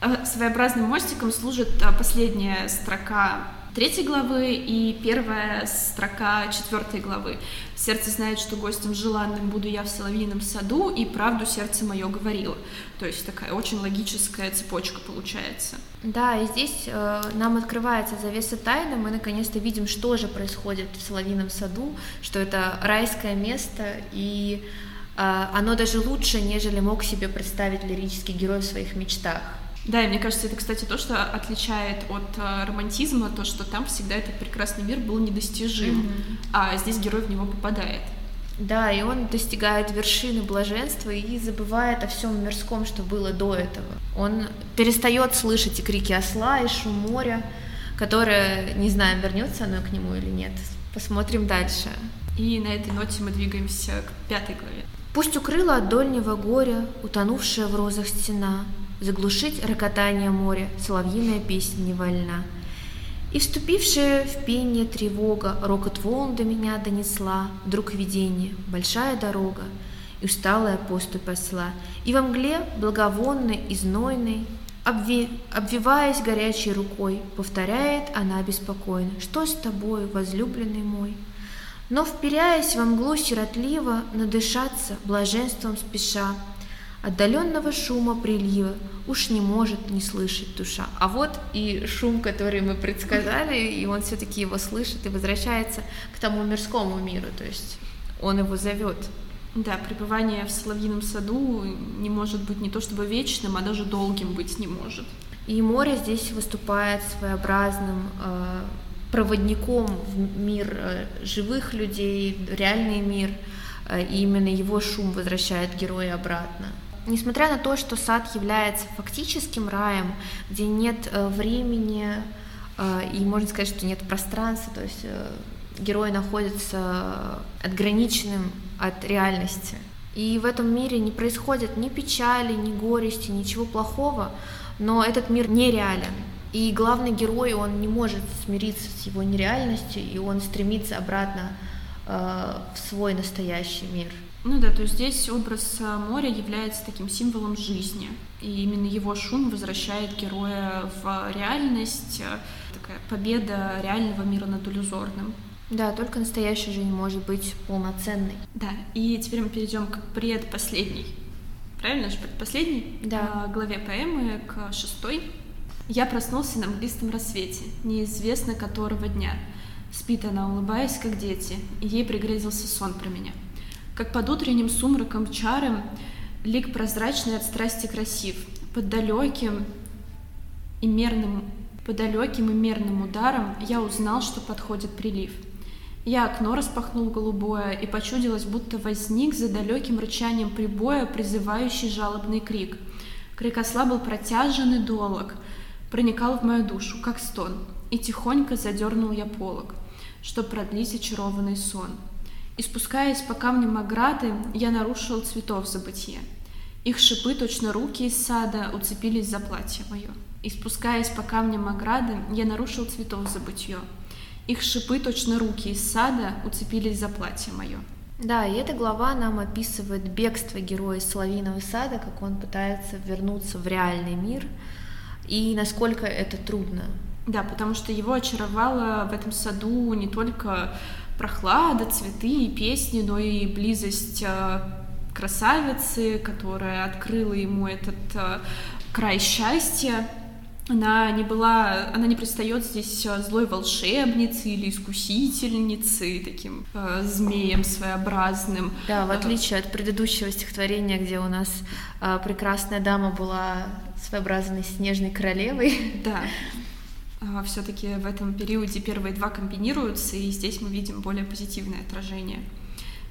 А, своеобразным мостиком служит последняя строка третьей главы и первая строка четвертой главы. «Сердце знает, что гостем желанным буду я в соловьином саду, и правду сердце мое говорило». То есть такая очень логическая цепочка получается. Да, и здесь э, нам открывается завеса тайны, мы наконец-то видим, что же происходит в соловьином саду, что это райское место, и э, оно даже лучше, нежели мог себе представить лирический герой в своих мечтах. Да, и мне кажется, это, кстати, то, что отличает от э, романтизма, то, что там всегда этот прекрасный мир был недостижим, mm-hmm. а здесь герой в него попадает. Да, и он достигает вершины блаженства и забывает о всем мирском, что было до этого. Он перестает слышать и крики осла, и шум моря, которое, не знаем, вернется оно к нему или нет. Посмотрим дальше. И на этой ноте мы двигаемся к пятой главе. Пусть укрыла от дольнего горя, утонувшая в розах стена, заглушить рокотание моря, соловьиная песня не вольна. И вступившая в пение тревога, рокот волн до меня донесла, вдруг видение, большая дорога, и усталая поступь осла, и во мгле благовонной и знойной, обви... обвиваясь горячей рукой, повторяет она беспокойно, что с тобой, возлюбленный мой? Но, вперяясь во мглу сиротливо, надышаться блаженством спеша, Отдаленного шума прилива уж не может не слышать душа. А вот и шум, который мы предсказали, и он все-таки его слышит и возвращается к тому мирскому миру, то есть он его зовет. Да, пребывание в Соловьином саду не может быть не то чтобы вечным, а даже долгим быть не может. И море здесь выступает своеобразным э, проводником в мир э, живых людей, реальный мир, э, и именно его шум возвращает героя обратно. Несмотря на то, что сад является фактическим раем, где нет э, времени э, и можно сказать, что нет пространства, то есть э, герой находится отграниченным от реальности. И в этом мире не происходит ни печали, ни горести, ничего плохого, но этот мир нереален. И главный герой, он не может смириться с его нереальностью, и он стремится обратно э, в свой настоящий мир. Ну да, то есть здесь образ а, моря является таким символом жизни. И именно его шум возвращает героя в реальность, а, такая победа реального мира над иллюзорным. Да, только настоящая жизнь может быть полноценной. Да, и теперь мы перейдем к предпоследней. Правильно же, предпоследней да. А, главе поэмы, к шестой. Я проснулся на мглистом рассвете, неизвестно которого дня. Спит она, улыбаясь, как дети, и ей пригрезился сон про меня — как под утренним сумраком чаром, лик прозрачный от страсти красив, под далеким и мерным, под далеким и мерным ударом я узнал, что подходит прилив. Я окно распахнул голубое, и почудилось, будто возник за далеким рычанием прибоя призывающий жалобный крик. Крик осла был протяжен долог, проникал в мою душу, как стон, и тихонько задернул я полог, чтоб продлить очарованный сон — и спускаясь по камням ограды, я нарушил цветов забытие. Их шипы, точно руки из сада, уцепились за платье мое. И спускаясь по камням ограды, я нарушил цветов забытье. Их шипы, точно руки из сада, уцепились за платье мое. Да, и эта глава нам описывает бегство героя из Соловьиного сада, как он пытается вернуться в реальный мир, и насколько это трудно. Да, потому что его очаровала в этом саду не только прохлада, цветы и песни, но и близость э, красавицы, которая открыла ему этот э, край счастья. Она не была, она не предстает здесь э, злой волшебницей или искусительницей, таким э, змеем своеобразным. Да, в отличие от предыдущего стихотворения, где у нас э, прекрасная дама была своеобразной снежной королевой. Да. А, Все-таки в этом периоде первые два комбинируются, и здесь мы видим более позитивное отражение.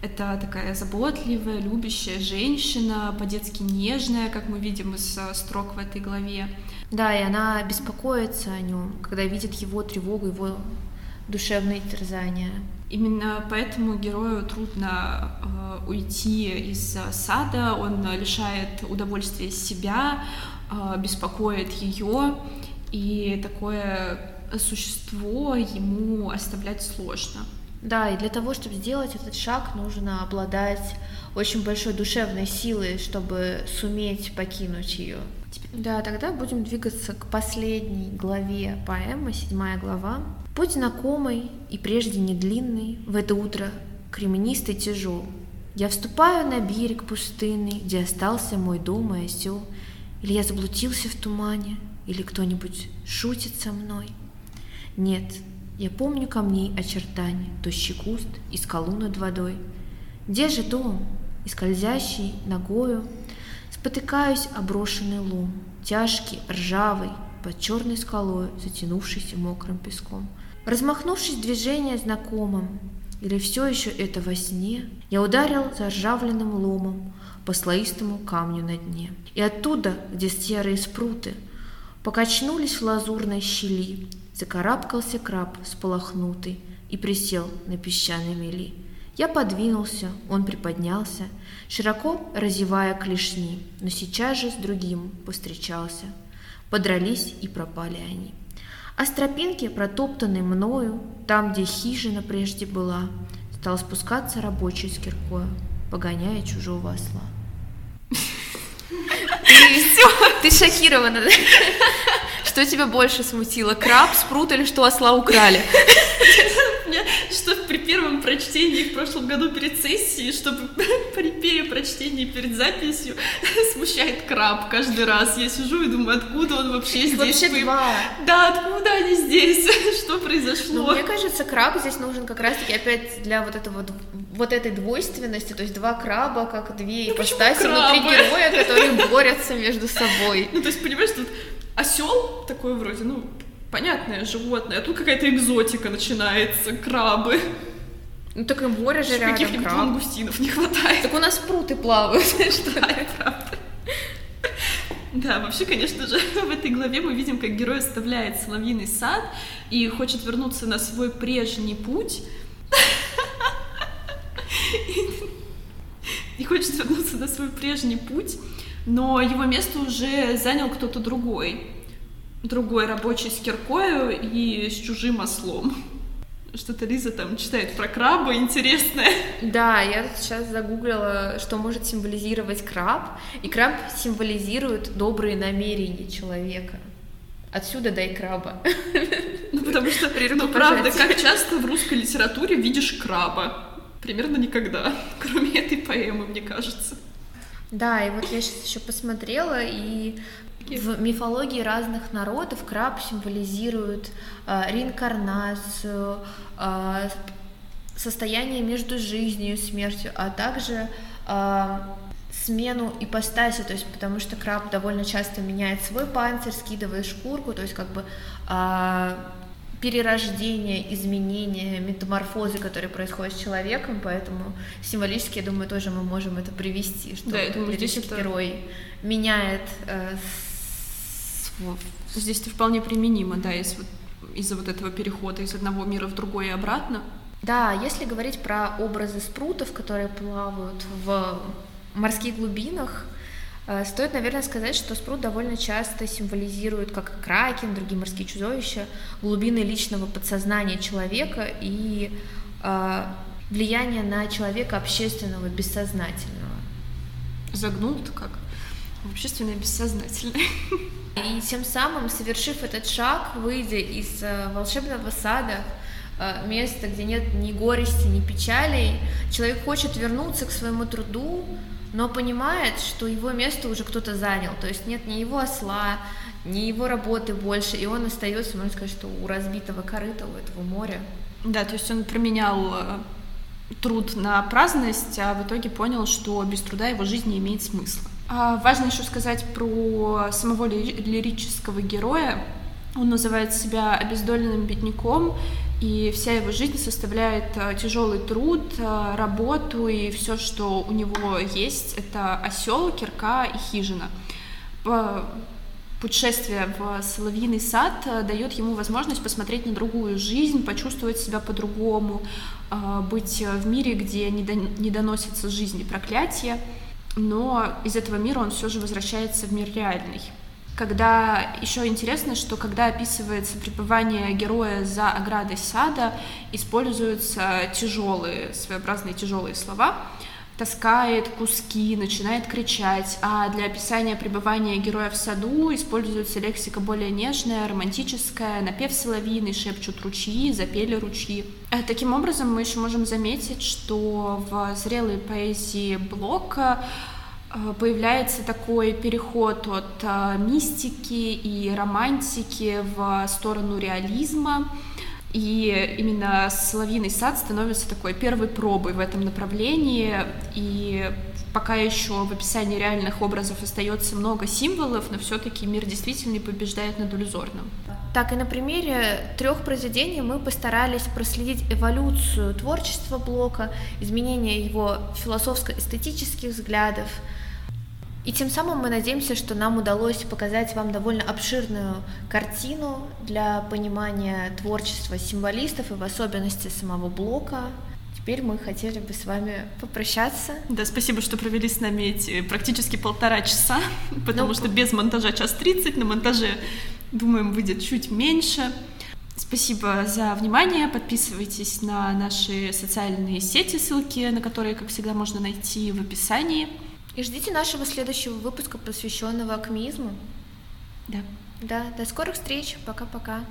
Это такая заботливая, любящая женщина, по-детски нежная, как мы видим из э, строк в этой главе. Да, и она беспокоится о нем, когда видит его тревогу, его душевные терзания. Именно поэтому герою трудно э, уйти из сада, он лишает удовольствия себя, э, беспокоит ее, и такое существо ему оставлять сложно. Да, и для того, чтобы сделать этот шаг, нужно обладать очень большой душевной силой, чтобы суметь покинуть ее. Да, тогда будем двигаться к последней главе поэмы, седьмая глава. Путь знакомый и прежде не длинный, в это утро кременистый тяжел. Я вступаю на берег пустынный, где остался мой дом и осел. Или я заблудился в тумане, или кто-нибудь шутит со мной. Нет, я помню камней очертания, тощий куст и скалу над водой. Где же дом? И скользящий ногою Спотыкаюсь о брошенный лом, Тяжкий, ржавый, под черной скалой, Затянувшийся мокрым песком. Размахнувшись движение знакомым, Или все еще это во сне, Я ударил заржавленным ломом По слоистому камню на дне. И оттуда, где серые спруты Покачнулись в лазурной щели, Закарабкался краб сполохнутый И присел на песчаной мели. Я подвинулся, он приподнялся, широко разевая клешни, но сейчас же с другим повстречался. Подрались и пропали они. А с тропинки, протоптанной мною, там, где хижина прежде была, стал спускаться рабочий с киркою, погоняя чужого осла. Ты, ты шокирована? Что тебя больше смутило, краб, спрут или что осла украли? Что при первом прочтении в прошлом году перед сессией, чтобы при перепрочтении перед записью смущает краб каждый раз. Я сижу и думаю, откуда он вообще здесь? Вообще два. Да, откуда они здесь? Что произошло? Ну, мне кажется, краб здесь нужен как раз-таки опять для вот этого вот этой двойственности, то есть два краба, как две ну, ипостаси внутри героя, которые борются между собой. Ну, то есть, понимаешь, тут осел такой вроде, ну, понятное животное, а тут какая-то экзотика начинается, крабы. Ну так и море же рядом, Каких-нибудь краб. лангустинов не хватает. Так у нас пруты плавают, что да, правда. Да, вообще, конечно же, в этой главе мы видим, как герой оставляет соловьиный сад и хочет вернуться на свой прежний путь. И хочет вернуться на свой прежний путь, но его место уже занял кто-то другой. Другой рабочий с киркою и с чужим ослом. Что-то Лиза там читает про краба интересное. Да, я тут сейчас загуглила, что может символизировать краб. И краб символизирует добрые намерения человека. Отсюда дай краба. Ну, потому что, ну, правда, как часто в русской литературе видишь краба? Примерно никогда, кроме этой поэмы, мне кажется. Да, и вот я сейчас еще посмотрела, и в мифологии разных народов краб символизирует э, реинкарнацию, э, состояние между жизнью и смертью, а также э, смену ипостаси, то есть потому что краб довольно часто меняет свой панцирь, скидывая шкурку, то есть как бы э, перерождение, изменение, метаморфозы, которые происходят с человеком, поэтому символически, я думаю, тоже мы можем это привести, что да, думаю, здесь это... герой меняет э, Здесь это вполне применимо, да, из, из-за вот этого перехода из одного мира в другой и обратно. Да, если говорить про образы спрутов, которые плавают в морских глубинах, стоит, наверное, сказать, что спрут довольно часто символизирует, как кракен, другие морские чудовища, глубины личного подсознания человека и э, влияние на человека общественного, бессознательного. Загнул-то как? Общественное бессознательное. И тем самым, совершив этот шаг, выйдя из э, волшебного сада, э, места, где нет ни горести, ни печалей, человек хочет вернуться к своему труду, но понимает, что его место уже кто-то занял, то есть нет ни его осла, ни его работы больше, и он остается, можно сказать, что у разбитого корыта, у этого моря. Да, то есть он променял э, труд на праздность, а в итоге понял, что без труда его жизнь не имеет смысла. А важно еще сказать про самого лирического героя. Он называет себя обездоленным бедняком, и вся его жизнь составляет э, тяжелый труд, э, работу и все, что у него есть, это осел, кирка и хижина. Путешествие в Соловьиный сад э, дает ему возможность посмотреть на другую жизнь, почувствовать себя по-другому, быть в мире, где не доносятся жизни проклятия, но из этого мира он все же возвращается в мир реальный когда еще интересно, что когда описывается пребывание героя за оградой сада, используются тяжелые, своеобразные тяжелые слова, таскает куски, начинает кричать, а для описания пребывания героя в саду используется лексика более нежная, романтическая, напев соловьиный, шепчут ручьи, запели ручьи. Э, таким образом, мы еще можем заметить, что в зрелой поэзии Блока появляется такой переход от э, мистики и романтики в сторону реализма. И именно «Соловьиный сад» становится такой первой пробой в этом направлении. И пока еще в описании реальных образов остается много символов, но все-таки мир действительный побеждает над иллюзорным. Так и на примере трех произведений мы постарались проследить эволюцию творчества Блока, изменение его философско-эстетических взглядов, и тем самым мы надеемся, что нам удалось показать вам довольно обширную картину для понимания творчества символистов и в особенности самого Блока. Теперь мы хотели бы с вами попрощаться. Да, спасибо, что провели с нами эти практически полтора часа, потому ну, что без монтажа час тридцать, на монтаже, думаем, выйдет чуть меньше. Спасибо за внимание. Подписывайтесь на наши социальные сети, ссылки на которые, как всегда, можно найти в описании. И ждите нашего следующего выпуска, посвященного акмеизму. Да. Да, до скорых встреч. Пока-пока.